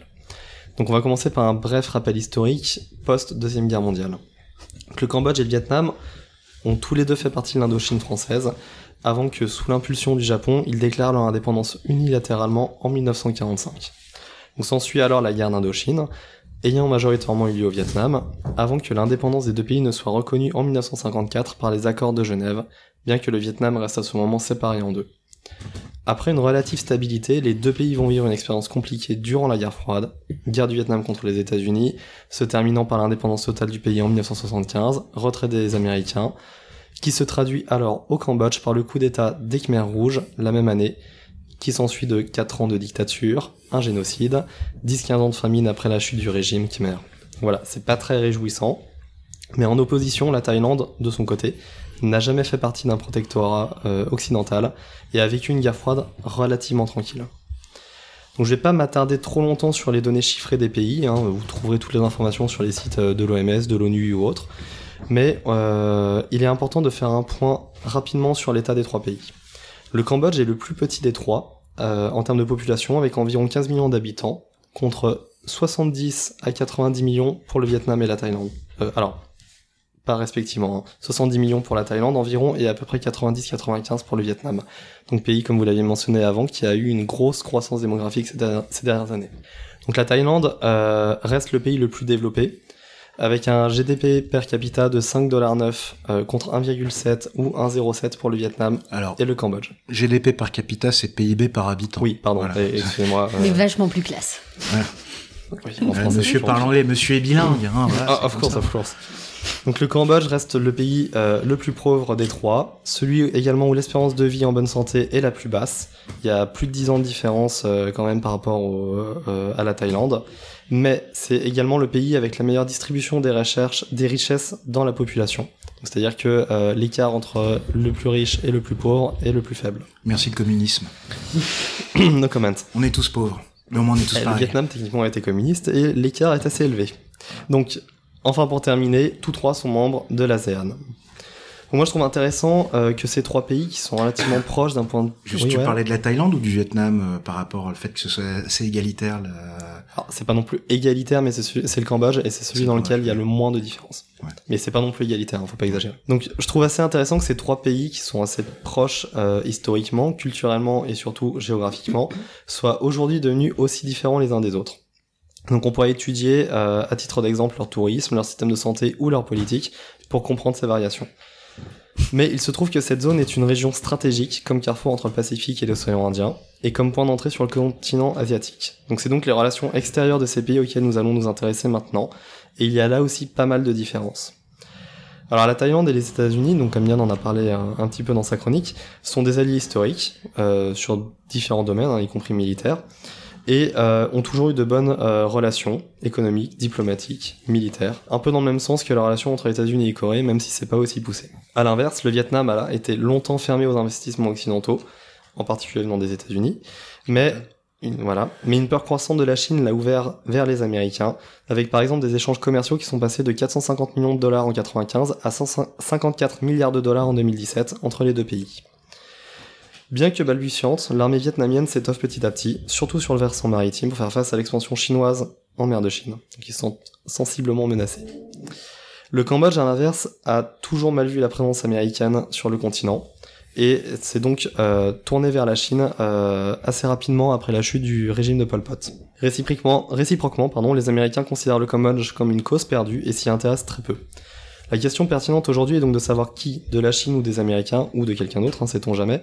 Donc on va commencer par un bref rappel historique post-deuxième guerre mondiale. le Cambodge et le Vietnam ont tous les deux fait partie de l'Indochine française, avant que, sous l'impulsion du Japon, ils déclarent leur indépendance unilatéralement en 1945. On s'ensuit alors la guerre d'Indochine, ayant majoritairement eu lieu au Vietnam, avant que l'indépendance des deux pays ne soit reconnue en 1954 par les accords de Genève, bien que le Vietnam reste à ce moment séparé en deux. Après une relative stabilité, les deux pays vont vivre une expérience compliquée durant la guerre froide, guerre du Vietnam contre les États-Unis, se terminant par l'indépendance totale du pays en 1975, retrait des Américains, qui se traduit alors au Cambodge par le coup d'état des Khmers rouges la même année, qui s'ensuit de 4 ans de dictature, un génocide, 10-15 ans de famine après la chute du régime Khmer. Voilà, c'est pas très réjouissant. Mais en opposition, la Thaïlande, de son côté, n'a jamais fait partie d'un protectorat euh, occidental et a vécu une guerre froide relativement tranquille. Donc je vais pas m'attarder trop longtemps sur les données chiffrées des pays, hein. vous trouverez toutes les informations sur les sites euh, de l'OMS, de l'ONU ou autres mais euh, il est important de faire un point rapidement sur l'état des trois pays. Le Cambodge est le plus petit des trois euh, en termes de population, avec environ 15 millions d'habitants, contre 70 à 90 millions pour le Vietnam et la Thaïlande. Euh, alors, pas respectivement, 70 hein. millions pour la Thaïlande environ et à peu près 90-95 pour le Vietnam. Donc pays, comme vous l'aviez mentionné avant, qui a eu une grosse croissance démographique ces, dernières années. Donc la Thaïlande euh, reste le pays le plus développé, avec un GDP per capita de 5,9$ euh, contre 1,7 ou 1,07 pour le Vietnam Alors, et le Cambodge. GDP par capita, c'est PIB par habitant. Oui, pardon, excusez-moi. Mais vachement plus classe. monsieur parle anglais, monsieur est bilingue. Hein, ah, of course, of course. Donc le Cambodge reste le pays euh, le plus pauvre des trois, celui également où l'espérance de vie en bonne santé est la plus basse. Il y a plus de 10 ans de différence euh, quand même par rapport à la Thaïlande mais c'est également le pays avec la meilleure distribution des recherches, des richesses dans la population. C'est-à-dire que euh, l'écart entre le plus riche et le plus pauvre est le plus faible. Merci le communisme. no comment. On est tous pauvres, mais au moins on est tous et pareils. Le Vietnam techniquement a été communiste et l'écart est assez élevé. Donc, enfin pour terminer, tous trois sont membres de l'ASEAN moi, je trouve intéressant euh, que ces trois pays qui sont relativement proches d'un point de vue. Juste, tu parlais de la Thaïlande ou du Vietnam euh, par rapport au fait que ce soit assez égalitaire C'est pas non plus égalitaire, mais c'est le Cambodge et c'est celui dans lequel il y a le moins de différence. Ouais. Mais c'est pas non plus égalitaire, hein, faut pas exagérer. Donc, je trouve assez intéressant que ces trois pays qui sont assez proches euh, historiquement, culturellement et surtout géographiquement soient aujourd'hui devenus aussi différents les uns des autres. Donc on pourrait étudier euh, à titre d'exemple leur tourisme, leur système de santé ou leur politique pour comprendre ces variations. Mais il se trouve que cette zone est une région stratégique, comme carrefour entre le Pacifique et l'océan Indien, et comme point d'entrée sur le continent asiatique. Donc c'est donc les relations extérieures de ces pays auxquelles nous allons nous intéresser maintenant, Et il y a là aussi pas mal de différences. Alors la Thaïlande et les États-Unis, donc comme Yann en a parlé un, petit peu dans sa chronique, sont des alliés historiques euh, sur différents domaines, hein, y compris militaires, et euh, ont toujours eu de bonnes euh, relations économiques, diplomatiques, militaires, un peu dans le même sens que la relation entre États-Unis et Corée, même si c'est pas aussi poussé. À l'inverse, le Vietnam a été longtemps fermé aux investissements occidentaux, en particulier venant des États-Unis, mais une, voilà. Mais une peur croissante de la Chine l'a ouvert vers les Américains, avec par exemple des échanges commerciaux qui sont passés de 450 millions de dollars en 95 à 154 milliards de dollars en 2017 entre les deux pays. Bien que balbutiante, l'armée vietnamienne s'étoffe petit à petit, surtout sur le versant maritime, pour faire face à l'expansion chinoise en mer de Chine, qui sont sensiblement menacés. Le Cambodge, à l'inverse, a toujours mal vu la présence américaine sur le continent, et c'est donc euh, tourné vers la Chine euh, assez rapidement après la chute du régime de Pol Pot. Réciproquement, les Américains considèrent le Cambodge comme une cause perdue et s'y intéressent très peu. La question pertinente aujourd'hui est donc de savoir qui, de la Chine ou des Américains, ou de quelqu'un d'autre, hein, sait-on jamais,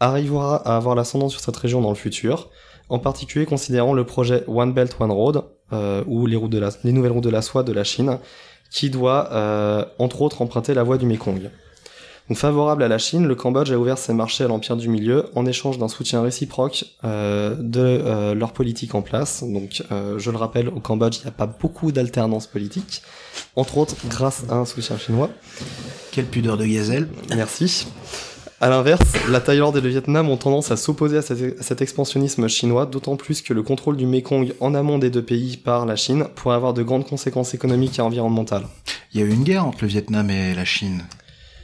arrivera à avoir l'ascendant sur cette région dans le futur, en particulier considérant le projet One Belt One Road, euh, ou les, routes de la, les nouvelles routes de la soie de la Chine, qui doit, euh, entre autres, emprunter la voie du Mekong. Donc favorable à la Chine, le Cambodge a ouvert ses marchés à l'Empire du Milieu en échange d'un soutien réciproque euh, de euh, leur politique en place. Donc euh, je le rappelle, au Cambodge, il n'y a pas beaucoup d'alternance politique, entre autres grâce à un soutien chinois. Quelle pudeur de gazelle. Merci. À l'inverse, la Thaïlande et le Vietnam ont tendance à s'opposer à, à cet expansionnisme chinois, d'autant plus que le contrôle du Mekong en amont des deux pays par la Chine pourrait avoir de grandes conséquences économiques et environnementales. Il y a eu une guerre entre le Vietnam et la Chine.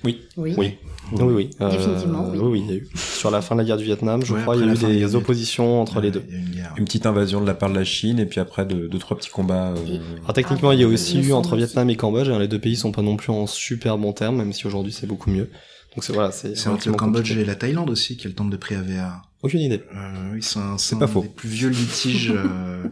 Oui. Oui. Oui. Oui, oui. Euh, Définitivement, oui. oui. oui. il y a eu. Sur la fin de la guerre du Vietnam, je Ouais, crois, il y a eu des oppositions entre les Ouais, deux. Il y a eu une guerre. Une petite invasion de la part de la Chine et puis après deux, deux trois petits combats. euh, Alors techniquement, il y a Ah, aussi eu entre aussi. Vietnam et Cambodge, et les deux pays sont pas non plus en super bon terme, même si aujourd'hui c'est beaucoup mieux. Donc c'est voilà, c'est C'est entre le Cambodge compliqué. et la Thaïlande aussi qu'il y a le temple de Préavea. Aucune idée. Euh, oui, c'est un, c'est pas un faux. des plus vieux litiges euh,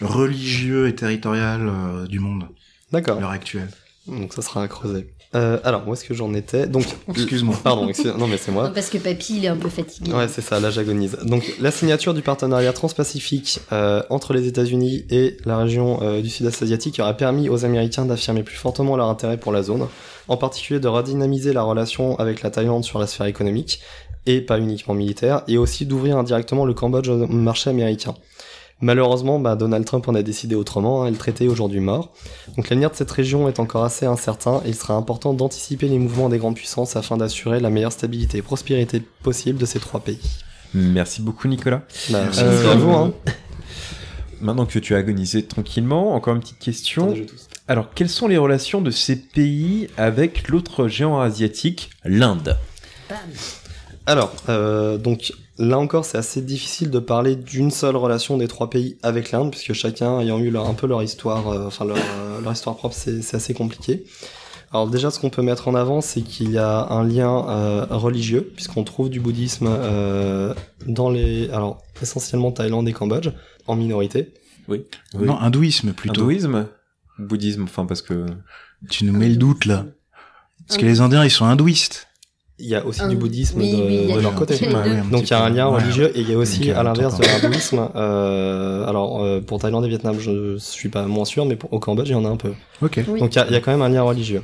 religieux et territoriaux euh, du monde à D'accord. l'heure actuelle. Donc ça sera à creuser. Euh, alors, où est-ce que j'en étais Donc, Excuse-moi. pardon, excuse- non mais c'est moi. Non, parce que Papy, il est un peu fatigué. Ouais, c'est ça, là j'agonise. Donc la signature du partenariat transpacifique euh, entre les États-Unis et la région euh, du Sud-Est asiatique aura permis aux Américains d'affirmer plus fortement leur intérêt pour la zone, en particulier de redynamiser la relation avec la Thaïlande sur la sphère économique, et pas uniquement militaire, et aussi d'ouvrir indirectement le Cambodge au marché américain. Malheureusement, bah, Donald Trump en a décidé autrement, hein, et le traité est aujourd'hui mort. Donc l'avenir de cette région est encore assez incertain et il sera important d'anticiper les mouvements des grandes puissances afin d'assurer la meilleure stabilité et prospérité possible de ces trois pays. Merci beaucoup Nicolas. Bah, Merci. à vous. Hein. Maintenant que tu as agonisé tranquillement, encore une petite question. Alors, quelles sont les relations de ces pays avec l'autre géant asiatique, l'Inde? Bam. Alors, euh, donc là encore, c'est assez difficile de parler d'une seule relation des trois pays avec l'Inde, puisque chacun ayant eu leur, un peu leur histoire, euh, enfin leur, euh, leur histoire propre, c'est assez compliqué. Alors déjà, ce qu'on peut mettre en avant, c'est qu'il y a un lien euh, religieux, puisqu'on trouve du bouddhisme euh, dans les, alors essentiellement Thaïlande et Cambodge, en minorité. Oui. Non, hindouisme plutôt. Hindouisme Bouddhisme, enfin parce que... Tu nous mets le doute là. Parce que les Indiens, ils sont hindouistes. Il y a aussi du bouddhisme oui, de, oui, leur côté. Donc il y a un lien Ouais. religieux et il y a aussi à l'inverse de l'hindouisme. Euh, alors euh, pour Thaïlande et Vietnam, je suis pas moins sûr, mais pour, au Cambodge, il y en a un peu. Ok. Oui. Donc il y, a- il y a quand même un lien religieux.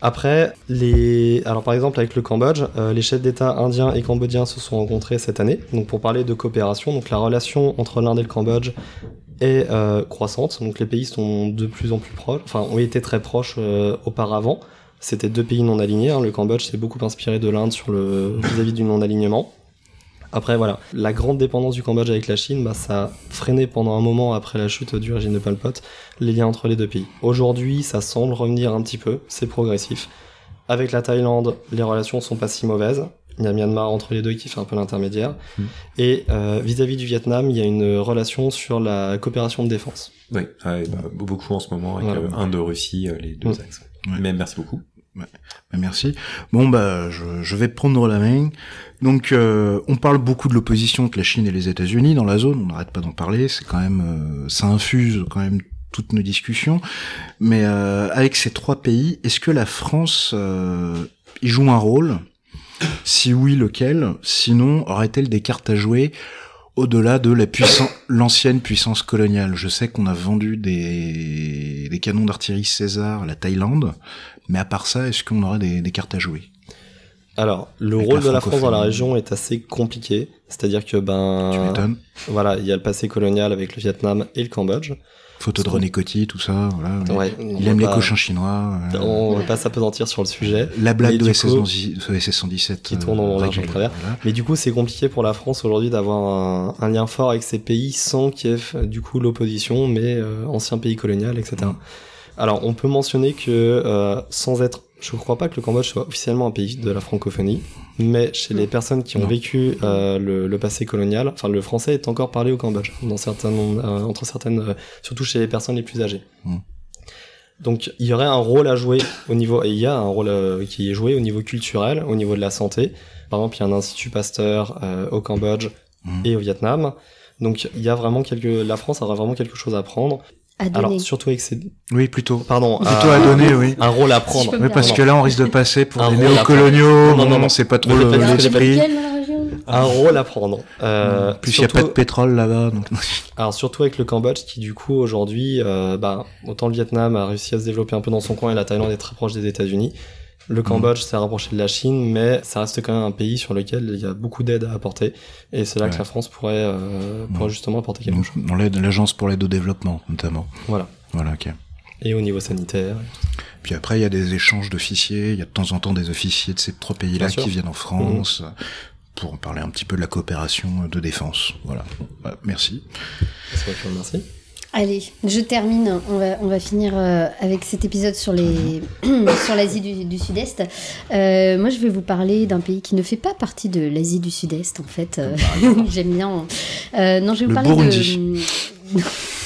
Après, les, alors par exemple avec le Cambodge, euh, les chefs d'État indiens et cambodgiens se sont rencontrés cette année. Donc pour parler de coopération, donc la relation entre l'Inde et le Cambodge est euh, croissante. Donc les pays sont de plus en plus proches, enfin ont été très proches euh, auparavant. C'était deux pays non alignés. hein. Le Cambodge s'est beaucoup inspiré de l'Inde sur le vis-à-vis du non alignement. Après voilà, la grande dépendance du Cambodge avec la Chine, bah, ça a freiné pendant un moment après la chute du régime de Pol Pot les liens entre les deux pays. Aujourd'hui, ça semble revenir un petit peu, c'est progressif. Avec la Thaïlande, les relations sont pas si mauvaises. Il y a Myanmar entre les deux qui fait un peu l'intermédiaire. Mm. Et euh, vis-à-vis du Vietnam, il y a une relation sur la coopération de défense. Oui, ouais, bah, beaucoup en ce moment avec Voilà. euh, Russie, euh, les deux Mm. axes. Ouais. Mais merci beaucoup. Bah, merci. Bon bah je, je vais prendre la main. Donc euh, on parle beaucoup de l'opposition entre la Chine et les États-Unis dans la zone. On n'arrête pas d'en parler. C'est quand même euh, ça infuse quand même toutes nos discussions. Mais euh, avec ces trois pays, est-ce que la France euh, y joue un rôle? Si oui, lequel? Sinon, aurait-elle des cartes à jouer? Au-delà de la puissance, l'ancienne puissance coloniale. Je sais qu'on a vendu des, des canons d'artillerie César à la Thaïlande, mais à part ça, est-ce qu'on aura des, des cartes à jouer? Alors, le Avec rôle la de la France dans la région est assez compliqué. C'est-à-dire que, Tu ben, m'étonnes voilà, il y a le passé colonial avec le Vietnam et le Cambodge. Photo de René Coty, tout ça, voilà. ouais. Il aime les pas- cochins chinois. euh, On va pas s'apesantir sur le sujet. La blague de du SS, coup- 117 Qui tourne en euh, large règle, travers. voilà. Mais du coup, c'est compliqué pour la France aujourd'hui d'avoir un, un lien fort avec ces pays sans qu'il y ait euh, du coup l'opposition, mais euh, ancien pays colonial, etc. Mm. Alors, on peut mentionner que euh, sans être, je crois pas que le Cambodge soit officiellement un pays de la francophonie, mais chez les personnes qui ont Non. vécu euh, le, le passé colonial, enfin le français est encore parlé au Cambodge, dans certains, euh, entre certaines, euh, surtout chez les personnes les plus âgées. Mm. Donc il y aurait un rôle à jouer au niveau, et il y a un rôle euh, qui est joué au niveau culturel, au niveau de la santé. Par exemple, il y a un institut Pasteur euh, au Cambodge Mm. et au Vietnam. Donc il y a vraiment quelque, la France aura vraiment quelque chose à prendre. À donner. Alors surtout avec ses, Oui, plutôt. pardon, Plutôt à donner, oui. un rôle à prendre. Oui, parce que là, on risque de passer pour Un des néocoloniaux. Non, non, Non, c'est pas trop l'esprit. un rôle à prendre. Euh, plus, il n'y a pas de pétrole là-bas. Donc... Alors surtout avec le Cambodge qui du coup aujourd'hui, euh, bah, autant le Vietnam a réussi à se développer un peu dans son coin et la Thaïlande est très proche des États-Unis. Le Cambodge s'est rapproché de la Chine, mais ça reste quand même un pays sur lequel il y a beaucoup d'aide à apporter. Et c'est là que la France pourrait, euh, pourrait justement apporter quelque chose. dans l'aide- l'agence pour l'aide au développement, notamment. Voilà. Voilà, ok. Et au niveau sanitaire. Puis après, il y a des échanges d'officiers. Il y a de temps en temps des officiers de ces trois pays-là qui viennent en France euh, pour parler un petit peu de la coopération de défense. Voilà. Ouais, merci. Allez, je termine. On va, on va finir euh, avec cet épisode sur les sur l'Asie du, du Sud-Est. Euh, moi, je vais vous parler d'un pays qui ne fait pas partie de l'Asie du Sud-Est, en fait. Euh, J'aime bien. Euh, non, je vais vous Le parler Burundi. de.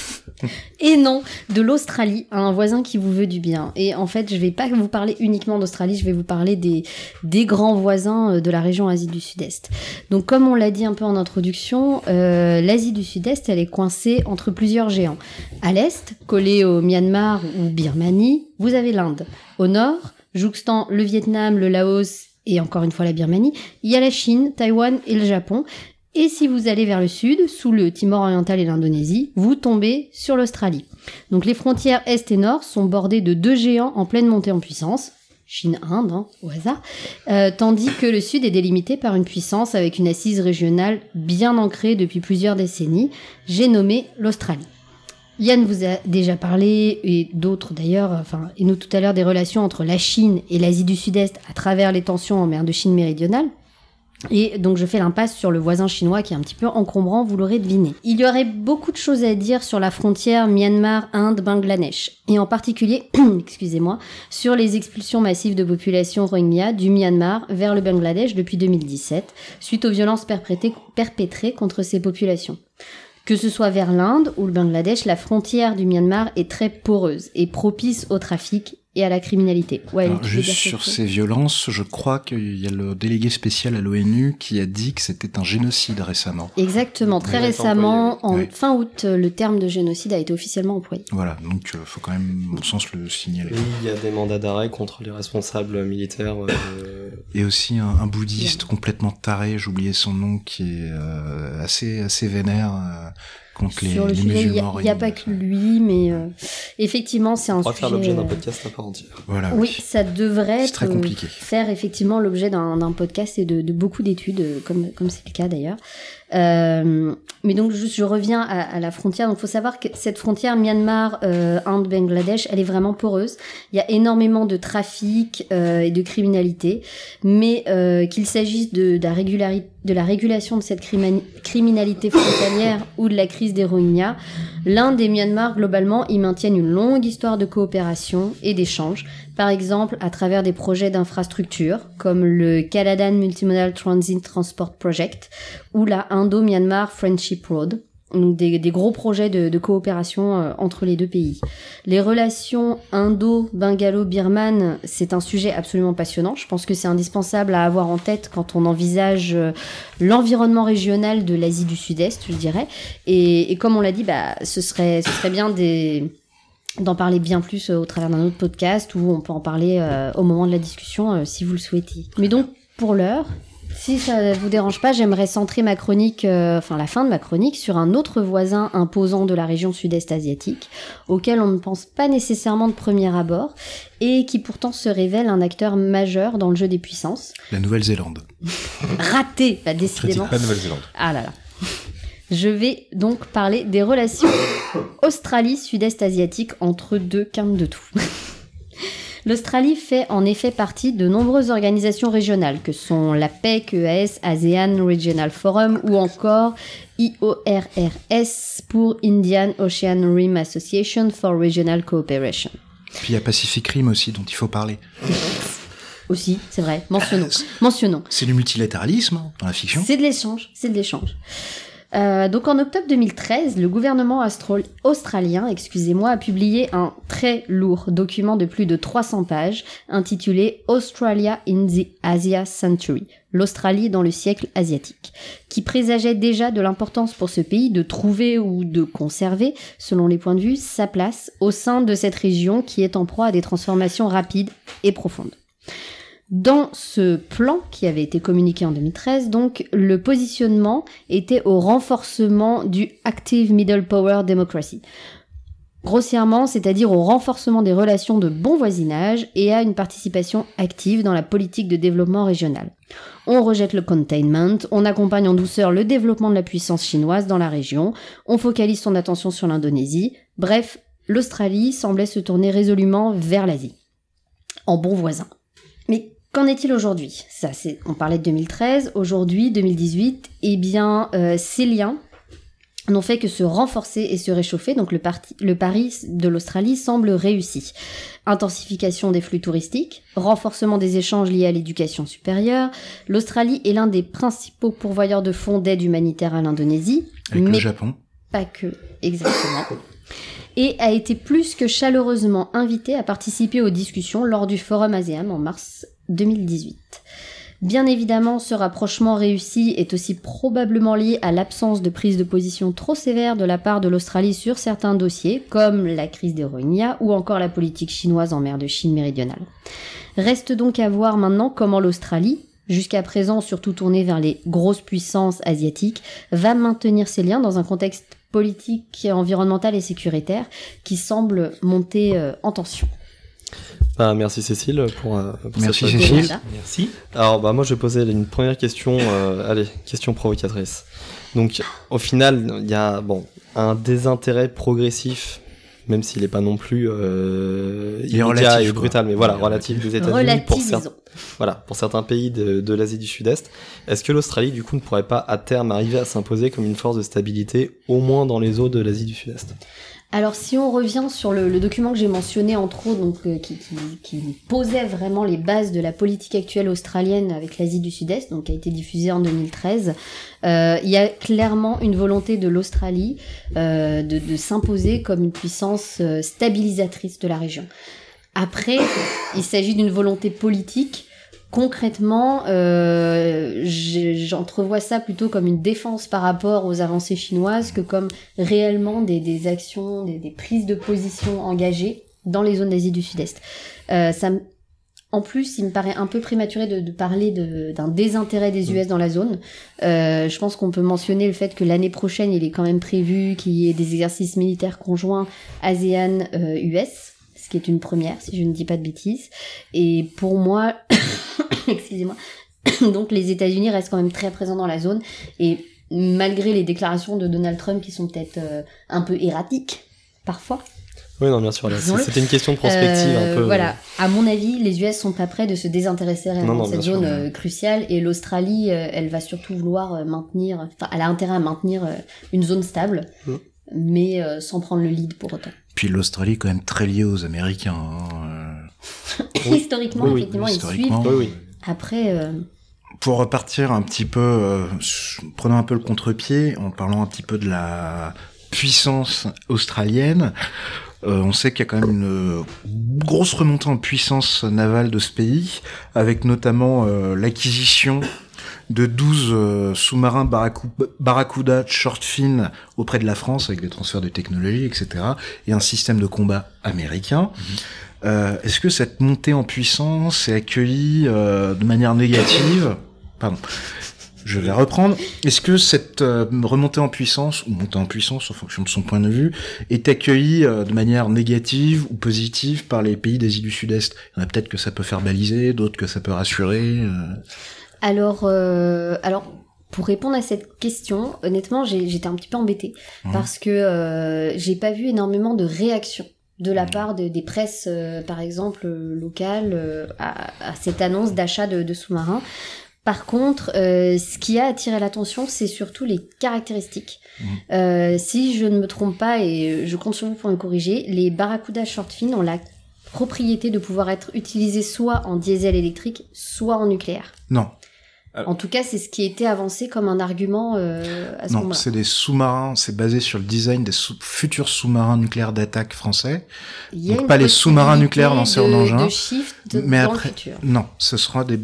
Et non, de l'Australie, un voisin qui vous veut du bien. Et en fait, je vais pas vous parler uniquement d'Australie, je vais vous parler des, des grands voisins euh, de la région Asie du Sud-Est. Donc, comme on l'a dit un peu en introduction, euh, l'Asie du Sud-Est, elle est coincée entre plusieurs géants. À l'est, collé au Myanmar ou Birmanie, vous avez l'Inde. Au nord, jouxtant le Vietnam, le Laos et encore une fois la Birmanie, il y a la Chine, Taïwan et le Japon. Et si vous allez vers le sud, sous le Timor oriental et l'Indonésie, vous tombez sur l'Australie. Donc les frontières est et nord sont bordées de deux géants en pleine montée en puissance. Chine-Inde, hein, au hasard, Euh, tandis que le sud est délimité par une puissance avec une assise régionale bien ancrée depuis plusieurs décennies, j'ai nommé l'Australie. Yann vous a déjà parlé, et d'autres d'ailleurs, enfin, et nous tout à l'heure, des relations entre la Chine et l'Asie du Sud-Est à travers les tensions en mer de Chine méridionale. Et donc je fais l'impasse sur le voisin chinois qui est un petit peu encombrant, vous l'aurez deviné. Il y aurait beaucoup de choses à dire sur la frontière Myanmar-Inde-Bangladesh, et en particulier, excusez-moi, sur les expulsions massives de population Rohingya du Myanmar vers le Bangladesh depuis 2017, suite aux violences perpétrées contre ces populations. Que ce soit vers l'Inde ou le Bangladesh, la frontière du Myanmar est très poreuse et propice au trafic et à la criminalité. Ouais, Alors, juste sur ces violences, je crois qu'il y a le délégué spécial à l'ONU qui a dit que c'était un génocide récemment. Exactement, très Oui, récemment, en Oui. fin août, le terme de génocide a été officiellement employé. Voilà, donc euh, faut quand même, à mon sens, le signaler. Oui, il y a des mandats d'arrêt contre les responsables militaires. euh, Et aussi un, un bouddhiste complètement taré, j'oubliais son nom, qui est euh, assez assez vénère euh, contre les, Sur le les sujet, il n'y a, il y a pas que lui, mais euh, effectivement, c'est un on va sujet... faire l'objet d'un euh, podcast à part entière. Voilà, Oui, ça devrait C'est très être, euh, compliqué. faire effectivement l'objet d'un podcast et de, de beaucoup d'études, comme comme c'est le cas d'ailleurs. Euh, mais donc juste, je reviens à, la frontière. Donc, faut savoir que cette frontière Myanmar, euh, elle est vraiment poreuse. Il y a énormément de trafic euh, et de criminalité, mais euh, qu'il s'agisse de, la de la régulation de cette criminalité frontalière ou de la crise des Rohingyas, l'Inde et Myanmar globalement, ils maintiennent une longue histoire de coopération et d'échange. Par exemple, à travers des projets d'infrastructure comme le Caladan Multimodal Transit Transport Project ou la Indo-Myanmar Friendship Road. Donc des, des gros projets de, de coopération euh, entre les deux pays. Les relations indo-bungalo-birmanes, c'est un sujet absolument passionnant. Je pense que c'est indispensable à avoir en tête quand on envisage euh, l'environnement régional de l'Asie du Sud-Est, je dirais. Et, et comme on l'a dit, bah, ce serait, ce serait bien des d'en parler bien plus euh, au travers d'un autre podcast ou on peut en parler euh, au moment de la discussion euh, si vous le souhaitez. Mais donc pour l'heure, Si ça vous dérange pas, j'aimerais centrer ma chronique, euh, enfin la fin de ma chronique, sur un autre voisin imposant de la région sud-est asiatique, auquel on ne pense pas nécessairement de premier abord, et qui pourtant se révèle un acteur majeur dans le jeu des puissances. La Nouvelle-Zélande. Raté, bah, décidément. La Nouvelle-Zélande. Ah là là. Je vais donc parler des relations Australie-Sud-Est asiatique entre deux quintes de tout. L'Australie fait en effet partie de nombreuses organisations régionales, que sont la PEC, EAS, ASEAN Regional Forum ou encore IORRS pour Indian Ocean Rim Association for Regional Cooperation. Puis il y a Pacific Rim aussi dont il faut parler. Aussi, c'est vrai, mentionnons. mentionnons. C'est du multilatéralisme hein, dans la fiction. C'est de l'échange, c'est de l'échange. Euh, donc en octobre 2013, le gouvernement australien, excusez-moi, a publié un très lourd document de plus de 300 pages intitulé Australia in the Asia Century, l'Australie dans le siècle asiatique, qui présageait déjà de l'importance pour ce pays de trouver ou de conserver, selon les points de vue, sa place au sein de cette région qui est en proie à des transformations rapides et profondes. Dans ce plan qui avait été communiqué en 2013, donc, le positionnement était au renforcement du Active Middle Power Democracy. Grossièrement, c'est-à-dire au renforcement des relations de bon voisinage et à une participation active dans la politique de développement régional. On rejette le containment, on accompagne en douceur le développement de la puissance chinoise dans la région, on focalise son attention sur l'Indonésie, bref, l'Australie semblait se tourner résolument vers l'Asie. En bon voisin. Qu'en est-il aujourd'hui? Ça, c'est, on parlait de 2013. Aujourd'hui, 2018, eh bien, euh, ces liens n'ont fait que se renforcer et se réchauffer. Donc, le, parti, le pari de l'Australie semble réussi. Intensification des flux touristiques, renforcement des échanges liés à l'éducation supérieure. L'Australie est l'un des principaux pourvoyeurs de fonds d'aide humanitaire à l'Indonésie. Avec mais le Japon. pas que, exactement. Et a été plus que chaleureusement invité à participer aux discussions lors du Forum ASEAN en mars 2018. Bien évidemment, ce rapprochement réussi est aussi probablement lié à l'absence de prise de position trop sévère de la part de l'Australie sur certains dossiers, comme la crise des Rohingyas ou encore la politique chinoise en mer de Chine méridionale. Reste donc à voir maintenant comment l'Australie, jusqu'à présent surtout tournée vers les grosses puissances asiatiques, va maintenir ses liens dans un contexte politique, environnemental et sécuritaire qui semble monter euh, en tension. Bah, merci Cécile pour, euh, pour Merci cette- Cécile. Merci. Alors bah moi je vais poser une première question, euh, allez, question provocatrice. Donc au final, il y a bon un désintérêt progressif, même s'il n'est pas non plus euh, Il est immédiat relatif, et brutal, mais voilà, Il est relatif des États-Unis pour, cer- Relativisons. voilà, pour certains pays de, de l'Asie du Sud-Est. Est-ce que l'Australie du coup ne pourrait pas à terme arriver à s'imposer comme une force de stabilité, au moins dans les eaux de l'Asie du Sud-Est? Alors si on revient sur le, document que j'ai mentionné entre autres, donc euh, qui, posait vraiment les bases de la politique actuelle australienne avec l'Asie du Sud-Est, donc qui a été diffusé en 2013, euh, il y a clairement une volonté de l'Australie euh, de, s'imposer comme une puissance stabilisatrice de la région. Après, il s'agit d'une volonté politique. Concrètement, euh, j'entrevois ça plutôt comme une défense par rapport aux avancées chinoises que comme réellement des, des actions, des, des prises de position engagées dans les zones d'Asie du Sud-Est. Euh, ça en plus, il me paraît un peu prématuré de, de parler de- d'un désintérêt des US dans la zone. Euh, je pense qu'on peut mentionner le fait que l'année prochaine, il est quand même prévu qu'il y ait des exercices militaires conjoints ASEAN-US, qui est une première, si je ne dis pas de bêtises. Et pour moi, excusez-moi, donc les États-Unis restent quand même très présents dans la zone. Et malgré les déclarations de Donald Trump qui sont peut-être euh, un peu erratiques, parfois, Oui, non, bien sûr. C'était une question de prospective euh, un peu. Voilà, à mon avis, les US sont pas prêts de se désintéresser réellement Non, non, de cette sûr, zone euh, cruciale et l'Australie, euh, elle va surtout vouloir euh, maintenir, enfin, elle a intérêt à maintenir euh, une zone stable, Mm. mais euh, sans prendre le lead pour autant. Puis l'Australie est quand même très liée aux Américains. hein, Historiquement, Oui, effectivement, ils historiquement. suivent. Oui, oui. Après, euh, Pour repartir un petit peu, euh, s- prenant un peu le contre-pied, en parlant un petit peu de la puissance australienne, euh, on sait qu'il y a quand même une euh, grosse remontée en puissance navale de ce pays, avec notamment euh, l'acquisition de 12 euh, sous-marins Barracuda short fin auprès de la France avec des transferts de technologie, etc. et un système de combat américain. Euh, Est-ce que cette montée en puissance est accueillie euh, de manière négative? Pardon. Je vais reprendre. Est-ce que cette euh, remontée en puissance, ou montée en puissance en fonction de son point de vue, est accueillie euh, de manière négative ou positive par les pays d'Asie du Sud-Est? Il y en a peut-être que ça peut faire baliser, d'autres que ça peut rassurer. euh. Alors, euh, alors pour répondre à cette question, honnêtement, j'étais un petit peu embêtée Mhm. parce que euh, j'ai pas vu énormément de réactions de la Mhm. part de- des presses, euh, par exemple euh, locales, à, à cette annonce d'achat de, de sous-marins. Par contre, ce qui a attiré l'attention, c'est surtout les caractéristiques. Euh, si je ne me trompe pas, et je compte sur vous pour me corriger, les Barracuda Short Fin ont la propriété de pouvoir être utilisés soit en diesel électrique, soit en nucléaire. Non, En tout cas, c'est ce qui était avancé comme un argument euh, à ce non, moment-là. c'est des sous-marins. C'est basé sur le design des sous- futurs sous-marins nucléaires d'attaque français. Donc pas les sous-marins nucléaires lancés en engin, De shift mais dans après- le futur. Non, ce sera des,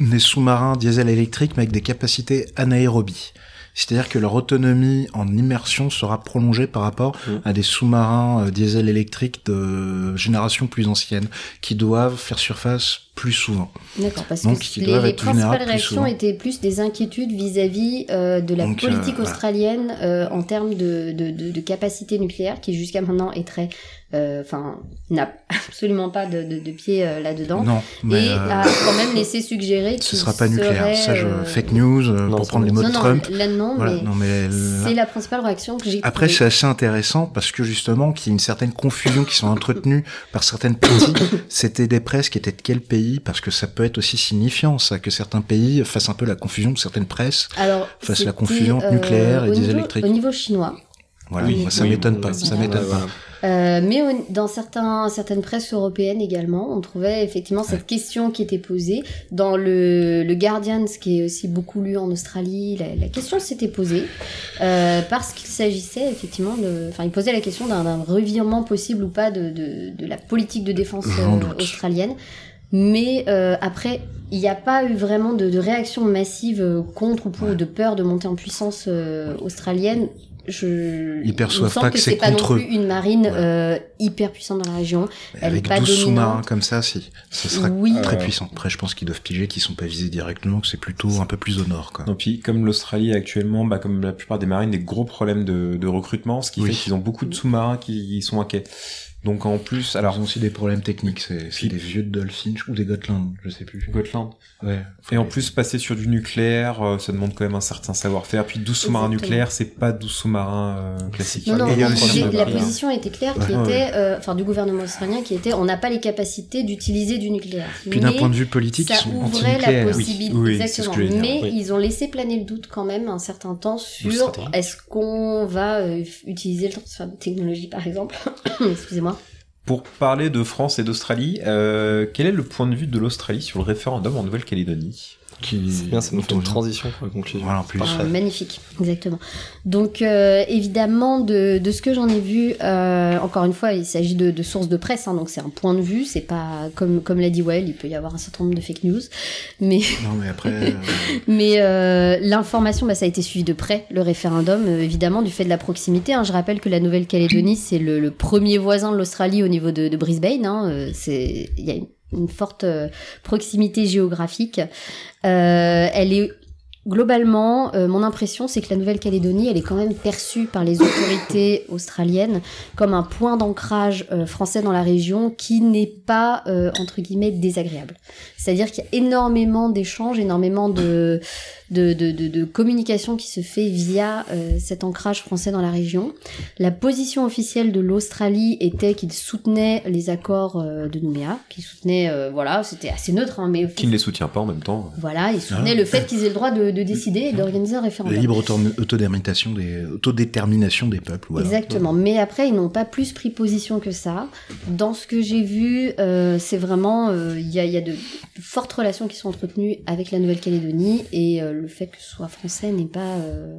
des sous-marins diesel électriques, mais avec des capacités anaérobie. C'est-à-dire que leur autonomie en immersion sera prolongée par rapport Mm. à des sous-marins euh, diesel électriques de génération plus ancienne, qui doivent faire surface plus souvent. D'accord, parce Donc, que les, principales plus réactions souvent. étaient plus des inquiétudes vis-à-vis euh, de la Donc, euh, politique voilà. australienne euh, en termes de, de, de, de capacité nucléaire, qui jusqu'à maintenant est très, enfin, n'a absolument pas de, de, de pied euh, là-dedans. Non, mais et euh, a quand même laissé suggérer ce qu'il sera pas nucléaire. Ça, je, euh, fake news, euh, non, pour prendre les mots Non, de non, Trump. là non, Voilà, mais non, mais c'est la principale réaction que j'ai Après, c'est assez intéressant parce que justement, qu'il y a une certaine confusion qui sont entretenues par certaines parties. C'était des presses qui étaient de quel pays? Parce que ça peut être aussi signifiant, ça, que certains pays fassent un peu la confusion de certaines presses. Alors, à la confusion euh, nucléaire et au diesel niveau- électrique. Au niveau chinois, Voilà, Oui, moi, ça oui, m'étonne pas. oui, Ça oui, m'étonne Ouais, pas. voilà. Euh, mais au- dans certains, certaines presses européennes également, on trouvait effectivement cette question qui était posée. Dans le, le Guardian, ce qui est aussi beaucoup lu en Australie, la, la question s'était posée euh, parce qu'il s'agissait effectivement de... Enfin, il posait la question d'un revirement possible ou pas de, de, de la politique de défense euh, australienne. Mais euh, après, il n'y a pas eu vraiment de, de réaction massive euh, contre ou pour ou de peur de monter en puissance euh, australienne. Je, Ils perçoivent pas que c'est c'est pas non contre plus une marine Ouais. euh, hyper puissante dans la région. Elle Avec est pas 12 sous-marins comme ça, si. Ce sera Oui. très Euh, puissant. Après, je pense qu'ils doivent piger qu'ils sont pas visés directement, que c'est plutôt un peu plus au nord, quoi. Non, puis comme l'Australie actuellement, bah, comme la plupart des marines, des gros problèmes de, de recrutement, ce qui Oui. fait qu'ils ont beaucoup de sous-marins qui sont inquiets. Donc en plus, Alors, ils ont aussi des problèmes techniques. C'est des vieux de Dolphin ou des Gotland, je sais plus. Gotland. Ouais. Et en plus, passer sur du nucléaire, euh, ça demande quand même un certain savoir-faire. Puis 12 sous-marins nucléaires, c'est pas 12 sous-marins euh, classiques. Non, non, Et aussi la position était claire, qui Ouais. était, euh, enfin, du gouvernement australien, qui était, on n'a pas les capacités d'utiliser du nucléaire. Puis d'un point de vue politique, ils ça sont ouvrait la possibilité, Oui, exactement. Mais oui. ils ont laissé planer le doute quand même un certain temps sur est-ce qu'on va euh, utiliser le transfert de technologie, par exemple. Excusez-moi. Pour parler de France et d'Australie, euh, quel est le point de vue de l'Australie sur le référendum en Nouvelle-Calédonie? Qui... C'est bien, ça nous fait une transition pour la conclusion. Voilà, en plus. Parfait. Euh, magnifique, exactement. Donc euh, évidemment, de, de ce que j'en ai vu, euh, encore une fois, il s'agit de, de sources de presse, hein, donc c'est un point de vue, c'est pas comme comme l'a dit Well, il peut y avoir un certain nombre de fake news, mais Non, mais après, euh, mais euh, l'information, bah, ça a été suivi de près, le référendum, évidemment, du fait de la proximité. hein. Je rappelle que la Nouvelle-Calédonie, c'est le, le premier voisin de l'Australie au niveau de, de Brisbane. hein. Euh, c'est- Il y a une, forte euh, proximité géographique. Euh, elle est globalement, mon impression, c'est que la Nouvelle-Calédonie, elle est quand même perçue par les autorités australiennes comme un point d'ancrage français dans la région qui n'est pas, entre guillemets, désagréable. C'est-à-dire qu'il y a énormément d'échanges, énormément de, de, de, de, de communication qui se fait via euh, cet ancrage français dans la région. La position officielle de l'Australie était qu'il soutenait les accords euh, de Nouméa, qu'il soutenait, euh, voilà, c'était assez neutre, hein, mais Qui ne les soutient pas en même temps. voilà, il soutenait Ah. le fait qu'ils aient le droit de, de décider et d'organiser un la référendum. libre auto- autodétermination des, autodétermination des peuples. Voilà. Exactement. Mais après, ils n'ont pas plus pris position que ça. Dans ce que j'ai vu, euh, c'est vraiment, euh, il y, a, y a de, de fortes relations qui sont entretenues avec la Nouvelle-Calédonie et euh, le fait que ce soit français n'est pas, euh,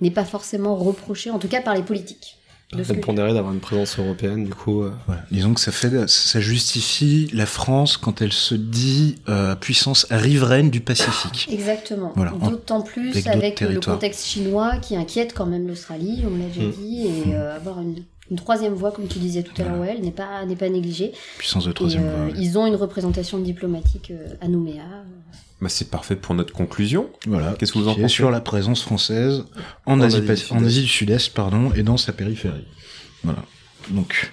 n'est pas forcément reproché, en tout cas par les politiques. Ça pondérait d'avoir une présence européenne, du coup. euh, Voilà. Disons que ça fait, ça justifie la France quand elle se dit euh, puissance riveraine du Pacifique. Exactement. Voilà. D'autant plus Avec le contexte chinois qui inquiète quand même l'Australie, on l'a déjà Mm. dit, et euh, avoir une une troisième voie, comme tu disais tout à l'heure, ouais, n'est pas, n'est pas négligée. Puissance de Et, troisième euh, voie. ouais. ils ont une représentation diplomatique euh, à Nouméa. Bah, c'est parfait pour notre conclusion. Voilà. Qu'est-ce que vous en pensez Sur la présence française en, En Asie, Asie du Sud-Est. en Asie du Sud-Est, pardon, et dans sa périphérie. Voilà. Donc,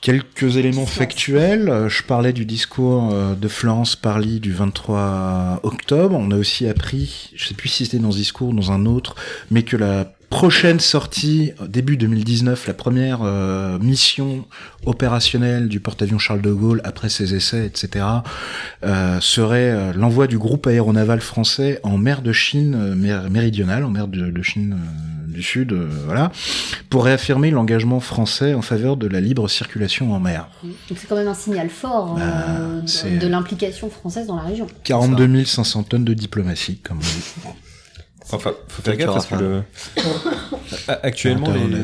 quelques éléments factuels. Euh, Je parlais du discours euh, de Florence Parly du 23 octobre. On a aussi appris, je sais plus si c'était dans ce discours ou dans un autre, mais que la prochaine sortie, début 2019, la première euh, mission opérationnelle du porte-avions Charles de Gaulle après ses essais, etc., euh, serait euh, l'envoi du groupe aéronaval français en mer de Chine mér- méridionale, en mer de, de Chine euh, du Sud, euh, voilà, pour réaffirmer l'engagement français en faveur de la libre circulation en mer. Donc c'est quand même un signal fort Bah, euh, de- c'est- de l'implication française dans la région. 42 500 tonnes de diplomatie, comme on dit. Enfin, faut faire Peut-être gaffe parce que y le... actuellement, En les,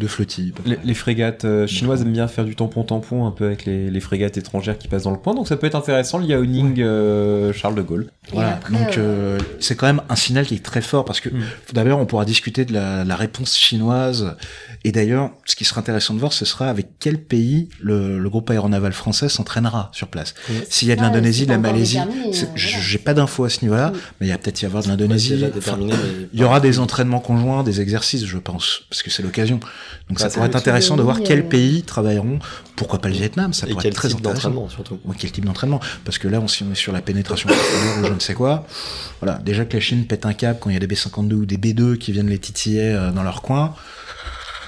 de, flottille. les, les frégates euh, chinoises aiment bien faire du tampon-tampon un peu avec les, les frégates étrangères qui passent dans le coin, donc ça peut être intéressant, le Yaoning euh, Charles de Gaulle. Voilà, après, donc euh, euh, c'est quand même un signal qui est très fort parce que Mm. d'abord on pourra discuter de la, la réponse chinoise et d'ailleurs ce qui sera intéressant de voir ce sera avec quel pays le, le groupe aéronaval français s'entraînera sur place. Mm. S'il y a de l'Indonésie, de la Malaisie, voilà. j'ai pas d'infos à ce niveau-là, Mm. mais il y a peut-être y avoir de l'Indonésie. Mais il y aura des entraînements conjoints, des exercices, je pense, parce que c'est l'occasion. Donc ça Bah, c'est pourrait être intéressant de voir oui, quels euh, pays travailleront. Pourquoi pas le Vietnam Ça et pourrait quel être très type intéressant. d'entraînement surtout. Ouais, quel type d'entraînement Parce que là, on, si on est sur la pénétration ou je ne sais quoi, voilà, déjà que la Chine pète un câble quand il y a des B-52 ou des B-2 qui viennent les titiller euh, dans leur coin,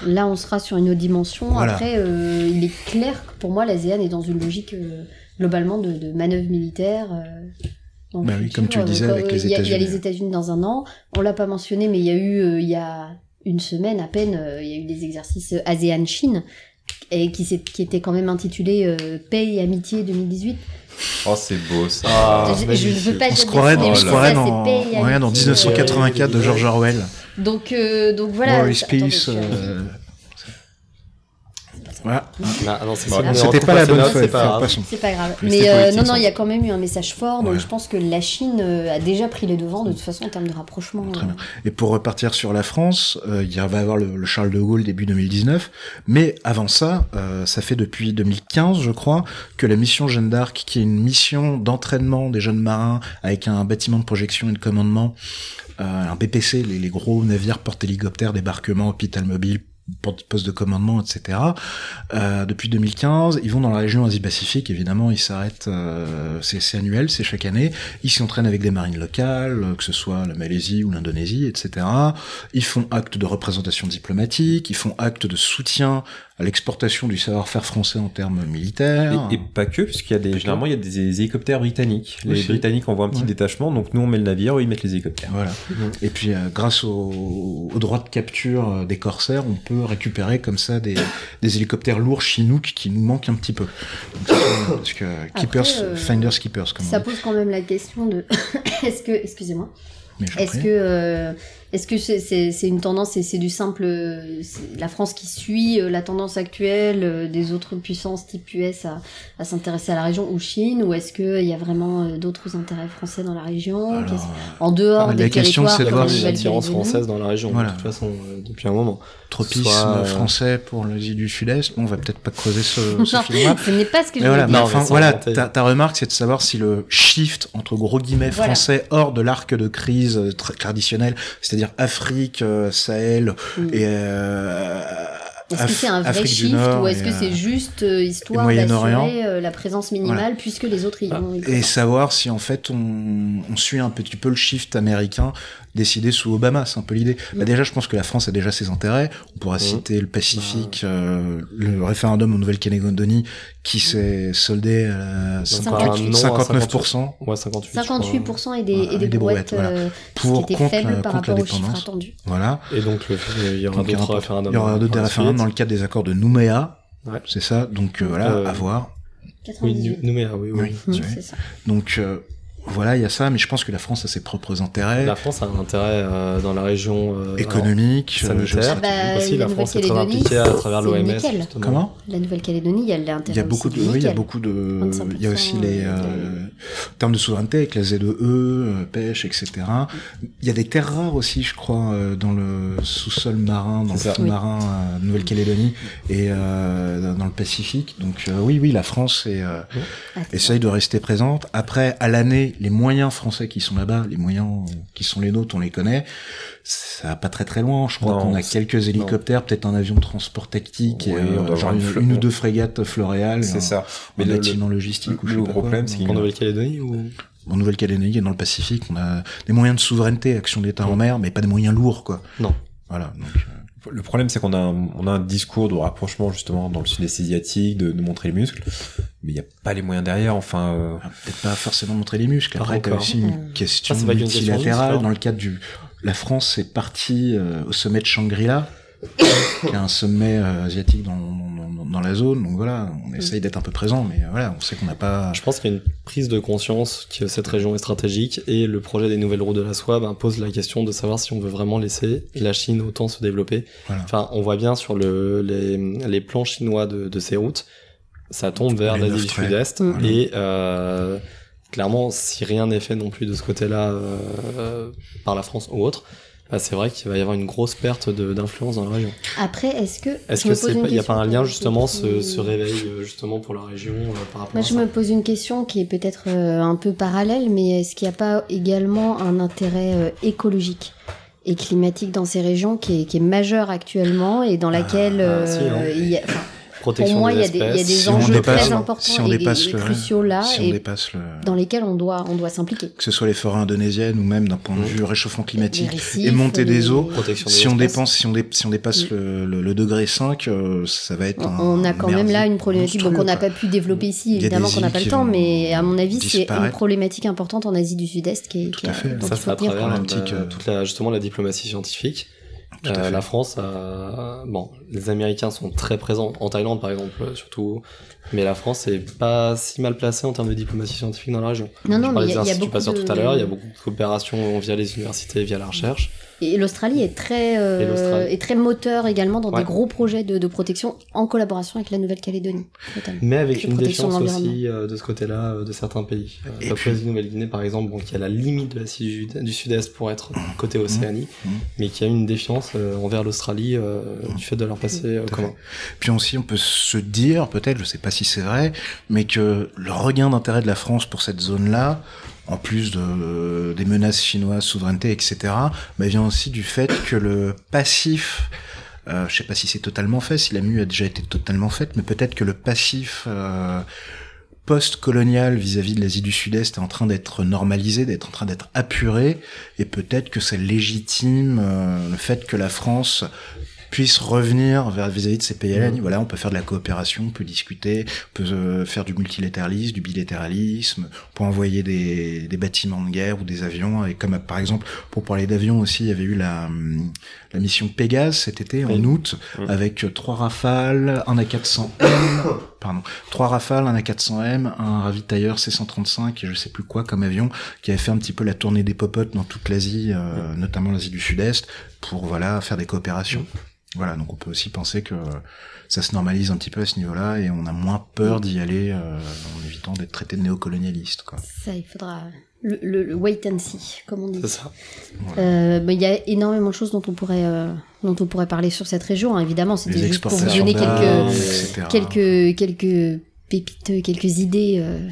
Là, on sera sur une autre dimension. Voilà. Après, euh, il est clair que pour moi, l'ASEAN est dans une logique euh, globalement de, de manœuvre militaire. euh, dans le Bah oui, futur. comme tu le disais Euh, avec les il y a- Il y a États-Unis. les États-Unis dans un an. On l'a pas mentionné, mais il y a eu, euh, il y a une semaine à peine, euh, il y a eu des exercices euh, ASEAN-Chine et qui, qui étaient quand même intitulés euh, Paix et Amitié 2018. Oh, c'est beau ça. Ah, je, je magnifique. veux pas on se croirait, mais se croirait ça, dans, ouais, dans Amitié, 1984 de George Orwell. euh, Donc, euh, donc voilà. War Attendez, Peace. euh, Voilà. Ah, non, c'est Bon, C'était pas la bonne feuille, c'est pas grave. pas. Mais euh, non, non, il y a quand même eu un message fort. Donc Ouais. je pense que la Chine euh, a déjà pris les devants de toute façon en termes de rapprochement. Très euh. bien. Et pour repartir sur la France, euh, il va y avoir le, le Charles de Gaulle début 2019. Mais avant ça, euh, ça fait depuis 2015, je crois, que la mission Jeanne d'Arc, qui est une mission d'entraînement des jeunes marins avec un bâtiment de projection et de commandement, euh, un BPC, les, les gros navires porte-hélicoptères, débarquement, hôpital mobile, poste de commandement, etc. Euh, depuis 2015, ils vont dans la région Asie-Pacifique, évidemment, ils s'arrêtent, euh, c'est annuel, c'est chaque année. Ils s'entraînent avec des marines locales, euh, que ce soit la Malaisie ou l'Indonésie, etc. Ils font acte de représentation diplomatique, ils font acte de soutien à l'exportation du savoir-faire français en termes militaires. Et, et pas que, puisqu'il y a des, généralement, il y a des, des hélicoptères britanniques. Les Aussi. Britanniques envoient un petit Ouais. détachement, donc nous on met le navire, eux ils mettent les hélicoptères. Voilà. Et puis, euh, grâce au, au droit de capture euh, des corsaires, on peut récupérer comme ça des, des hélicoptères lourds Chinook qui nous manquent un petit peu. Donc, parce que keepers, euh, finders keepers, comme on Ça dit. pose quand même la question de est-ce que, excusez-moi, Mais je est-ce que, euh, est-ce que c'est c'est- c'est une tendance et c'est du simple, euh, c'est la France qui suit euh, la tendance actuelle euh, des autres puissances type US à, à s'intéresser à la région ou Chine, ou est-ce qu'il y a vraiment euh, d'autres intérêts français dans la région? Alors, En dehors la des question, territoires c'est de voir quand la même une si- attirance Nouvelle-Calédonie. française dans la région, Voilà. de toute façon, euh, depuis un moment. tropisme Soit, euh, français pour l'Asie du Sud-Est. Bon, on va peut-être pas creuser ce, ce film-là. ce n'est pas ce que Mais je voilà, voulais mais enfin, voilà, ta, ta remarque, c'est de savoir si le shift entre gros guillemets Voilà. français hors de l'arc de crise euh, tra- traditionnel, c'est-à-dire Afrique, euh, Sahel Mm. et euh, Est-ce que c'est un vrai Afrique shift Nord ou est-ce que c'est juste euh, histoire Moyen-Orient. d'assurer euh, la présence minimale puisque les autres y Ah, vont y et savoir si en fait on, on suit un petit peu le shift américain décidé sous Obama, c'est un peu l'idée. Bah Mm. déjà, je pense que la France a déjà ses intérêts. On pourra Mm. citer le Pacifique, euh, le référendum en Nouvelle-Calédonie qui s'est soldé à Encore un non à 59% Ouais, 58. je crois. 58% et des, Voilà, et des, et des brouettes, brouettes, voilà. euh, pour ce qui était contre, faible par contre la rapport aux chiffres dépendance. attendus. Voilà. Et donc, le- il y aura y d'autres référendums. Il y aura d'autres référendums. Dans le cadre des accords de Nouméa. Ouais. C'est ça. Donc euh, voilà, Euh, à voir. Oui, 98. Nouméa, oui, oui. Oui. Mmh, oui. ça. Donc euh, voilà, il y a ça, mais je pense que la France a ses propres intérêts. La France a un intérêt euh, dans la région euh, économique, alors, sanitaire. Bah, aussi, la, la France est très impliquée à travers l'OMS. Comment? La Nouvelle-Calédonie, il y a l'intérêt. Il y a beaucoup de, oui, il y a beaucoup de, il y a aussi les, euh, en termes de souveraineté avec la ZEE, euh, pêche, etc. Il y a des terres rares aussi, je crois, euh, dans le sous-sol marin, dans le fond oui. marin euh, Nouvelle-Calédonie et euh, dans le Pacifique. Donc euh, oui, oui, la France est, oui. essaye de rester présente. Après, à l'année, les moyens français qui sont là-bas, les moyens qui sont les nôtres, on les connaît. Ça va pas très très loin. Je crois qu'on a quelques hélicoptères, peut-être un avion de transport tactique, oui, et, euh, genre une, une, ou deux frégates floréales. C'est ça. Mais le bâtiment logistique. Le, le gros problème, c'est en Nouvelle-Calédonie ou en Nouvelle-Calédonie et dans le Pacifique, on a des moyens de souveraineté, action d'État en mer, mais pas des moyens lourds, quoi. Non. Voilà. Donc, euh... Le problème, c'est qu'on a, un, on a un discours de rapprochement justement dans le sud-est asiatique, de, de, montrer les muscles, mais il n'y a pas les moyens derrière. Enfin, euh... ah, peut-être pas forcément montrer les muscles. Après, t'as aussi une question ah, multilatérale dans le cadre du. La France est partie euh, au sommet de Shangri-La, qui est un sommet euh, asiatique dans, dans, dans, la zone. Donc voilà, on essaye d'être un peu présent, mais voilà, on sait qu'on n'a pas. Je pense qu'il y a une prise de conscience que cette région est stratégique et le projet des nouvelles routes de la soie ben, pose la question de savoir si on veut vraiment laisser la Chine autant se développer. Voilà. Enfin, on voit bien sur le, les, les plans chinois de, de ces routes, ça tombe vers l'Asie du Sud-Est voilà. et euh, clairement, si rien n'est fait non plus de ce côté-là euh, par la France ou autre, bah, c'est vrai qu'il va y avoir une grosse perte d'influence dans la région. Après, est-ce que est-ce que c'est il n'y a pas un lien justement ce, ce réveil justement pour la région euh, par rapport Moi, à je ça me pose une question qui est peut-être euh, un peu parallèle, mais est-ce qu'il n'y a pas également un intérêt euh, écologique et climatique dans ces régions qui est, qui est majeur actuellement et dans laquelle ah, si, il y a, protection pour moi, il y, y, a des si enjeux dépasse, très importants si on et, dépasse et le, cruciaux là, si et on dépasse le, dans lesquels on doit, on doit s'impliquer. Que ce soit les forêts indonésiennes ou même d'un point de vue réchauffement climatique récifs, et montée des eaux, si on dépense, si on, dé, si on dépasse Mm. le, le, le, degré 5, euh, ça va être un On a quand même là une problématique monstrueux, qu'on n'a pas pu développer ici, évidemment qu'on n'a pas le temps, mais à mon avis, c'est une problématique importante en Asie du Sud-Est qui est Tout à fait. ça il c'est à travers euh, toute la, justement la diplomatie scientifique. Euh, la France, a... bon, les Américains sont très présents en Thaïlande par exemple, euh, surtout, mais la France est pas si mal placée en termes de diplomatie scientifique dans la région. Non, non, mais il y a- y beaucoup de- tout à l'heure, il y a beaucoup de coopération via les universités, via la recherche. Et l'Australie est très euh, est très moteur également dans Ouais. des gros projets de, de protection en collaboration avec la Nouvelle-Calédonie. Mais avec une défiance aussi euh, de ce côté-là euh, de certains pays. Euh, Et Papouasie puis- Nouvelle-Guinée par exemple, bon, qui a la limite de du, du Sud-Est pour être côté Océanie, Mhm. mais qui a une défiance euh, envers l'Australie euh, du fait de leur passé euh, commun. Puis aussi, on peut se dire, peut-être, je sais pas si c'est vrai, mais que le regain d'intérêt de la France pour cette zone-là, en plus de, des menaces chinoises, souveraineté, etc., bah, vient aussi du fait que le passif, euh, je sais pas si c'est totalement fait, si la mue a déjà été totalement faite, mais peut-être que le passif euh, post-colonial vis-à-vis de l'Asie du Sud-Est est en train d'être normalisé, d'être en train d'être apuré, et peut-être que ça légitime euh, le fait que la France puisse revenir vers vis-à-vis de ces pays Mhm. Voilà, on peut faire de la coopération, on peut discuter, on peut euh, faire du multilatéralisme, du bilatéralisme, on peut envoyer des, des bâtiments de guerre ou des avions. Et comme par exemple, pour parler d'avions aussi, il y avait eu la, la mission Pégase cet été en août Mhm. avec trois Rafales, un A400M, pardon, trois Rafales, un A400M, un ravitailleur C135 et je sais plus quoi comme avion qui avait fait un petit peu la tournée des popotes dans toute l'Asie, euh, notamment l'Asie du Sud-Est, pour voilà faire des coopérations. Voilà, donc on peut aussi penser que ça se normalise un petit peu à ce niveau-là et on a moins peur d'y aller euh, en évitant d'être traité de néocolonialiste. Quoi. Ça, il faudra le, le- le wait and see, comme on dit. C'est ça. Euh, bah, Il y a énormément de choses dont on pourrait, euh, dont on pourrait parler sur cette région. hein. Évidemment, c'était juste pour vous donner quelques, quelques, quelques pépites, quelques idées euh,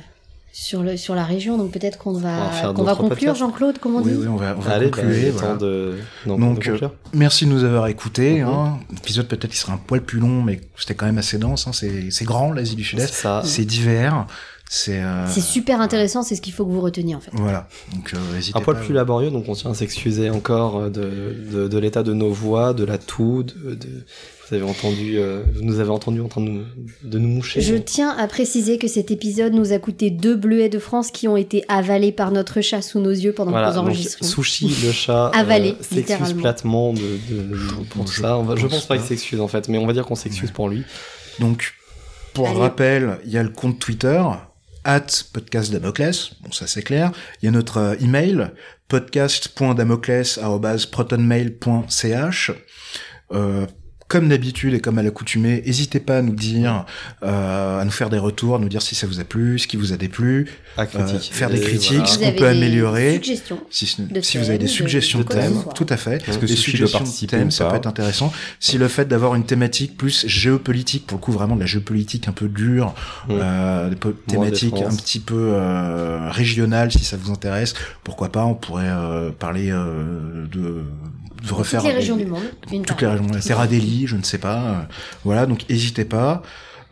sur, le, sur la région. Donc peut-être qu'on On va qu'on va conclure. Jean-Claude, comme on Oui, dit. oui, on va, on va Allez, conclure. est voilà. temps de, donc, Donc, de conclure. Merci de nous avoir écoutés. Hein. L'épisode peut-être il sera un poil plus long, mais c'était quand même assez dense. hein. C'est c'est grand l'Asie du C'est Sud-Est, c'est divers, c'est euh, C'est super intéressant, c'est ce qu'il faut que vous reteniez en fait. voilà. Donc euh, Un poil pas. plus laborieux, donc on tient à s'excuser encore euh, de, de, de l'état de nos voix, de la toux, de, de- vous avez entendu, euh, vous nous avez entendu en train de nous, de nous moucher. Je tiens à préciser que cet épisode nous a coûté deux bleuets de France qui ont été avalés par notre chat sous nos yeux pendant Voilà, que nous donc enregistrons. Sushi, le chat, Avalé, euh, s'excuse platement de, de, pour je ça. On va, je pense pense pas pas. qu'il s'excuse en fait, mais on va dire qu'on s'excuse pour lui. Donc pour Allez. rappel, il y a le compte Twitter at podcast Damoclès, bon ça c'est clair. Il y a notre euh, email podcast.damoclès@protonmail.ch. Euh, comme d'habitude et comme à l'accoutumée, n'hésitez pas à nous dire, euh, à nous faire des retours, à nous dire si ça vous a plu, ce qui vous a déplu, À euh, faire des critiques, voilà. ce qu'on peut améliorer. Si, de vous avez des de- suggestions de de thèmes, tout à fait. Est-ce que des de suggestions participer thèmes, ça peut être intéressant. Si le fait d'avoir une thématique plus géopolitique, pour le coup vraiment de la géopolitique un peu dure, Mm. euh, des thématiques un petit peu euh, régionales, si ça vous intéresse, pourquoi pas, on pourrait euh, parler euh, de, de refaire Toutes les des- régions du monde. toutes les régions, la Terra Delhi, je ne sais pas. euh, voilà, donc n'hésitez pas.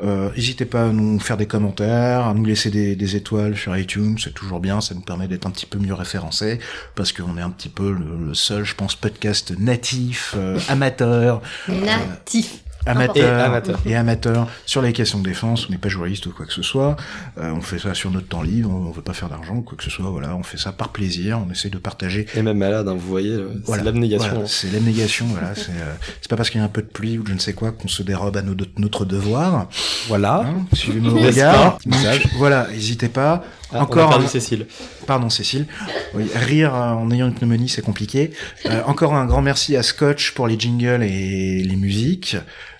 Euh, N'hésitez pas à nous faire des commentaires, à nous laisser des, des étoiles sur iTunes, c'est toujours bien, ça nous permet d'être un petit peu mieux référencés, parce qu'on est un petit peu le, seul, je pense, podcast natif, euh, amateur, Natif. Amateur Et amateur. et amateur sur les questions de défense. On n'est pas journaliste ou quoi que ce soit. Euh, on fait ça sur notre temps libre. On veut pas faire d'argent ou quoi que ce soit. Voilà, on fait ça par plaisir. On essaie de partager. Et même malade, hein, vous voyez, euh, Voilà. c'est l'abnégation. Voilà, c'est l'abnégation. voilà, c'est euh, c'est pas parce qu'il y a un peu de pluie ou de je ne sais quoi qu'on se dérobe à nos- notre devoir. Voilà. Hein, suivez regards. pas Donc, voilà, n'hésitez pas. Ah, Encore on a perdu un- Cécile. Pardon Cécile. Oui, rire euh, en ayant une pneumonie, c'est compliqué. Euh, encore un grand merci à Scotch pour les jingles et les musiques.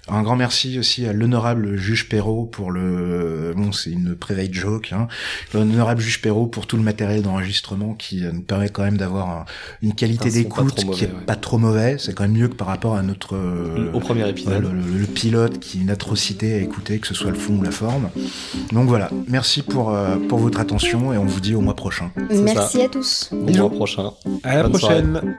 Un grand merci aussi à l'honorable juge Perrault pour le... Bon, c'est une private joke. Hein. L'honorable juge Perrault pour tout le matériel d'enregistrement qui euh, nous permet quand même d'avoir un- une qualité pas d'écoute qui est mauvais, ouais. pas trop mauvais. C'est quand même mieux que par rapport à notre... euh, Au premier Ouais, épisode. le, le- le pilote qui est une atrocité à écouter, que ce soit le fond ou la forme. Donc voilà, merci pour, euh, pour votre attention et on vous dit au mois prochain. Merci à tous. Au mois prochain. À la Bonne prochaine.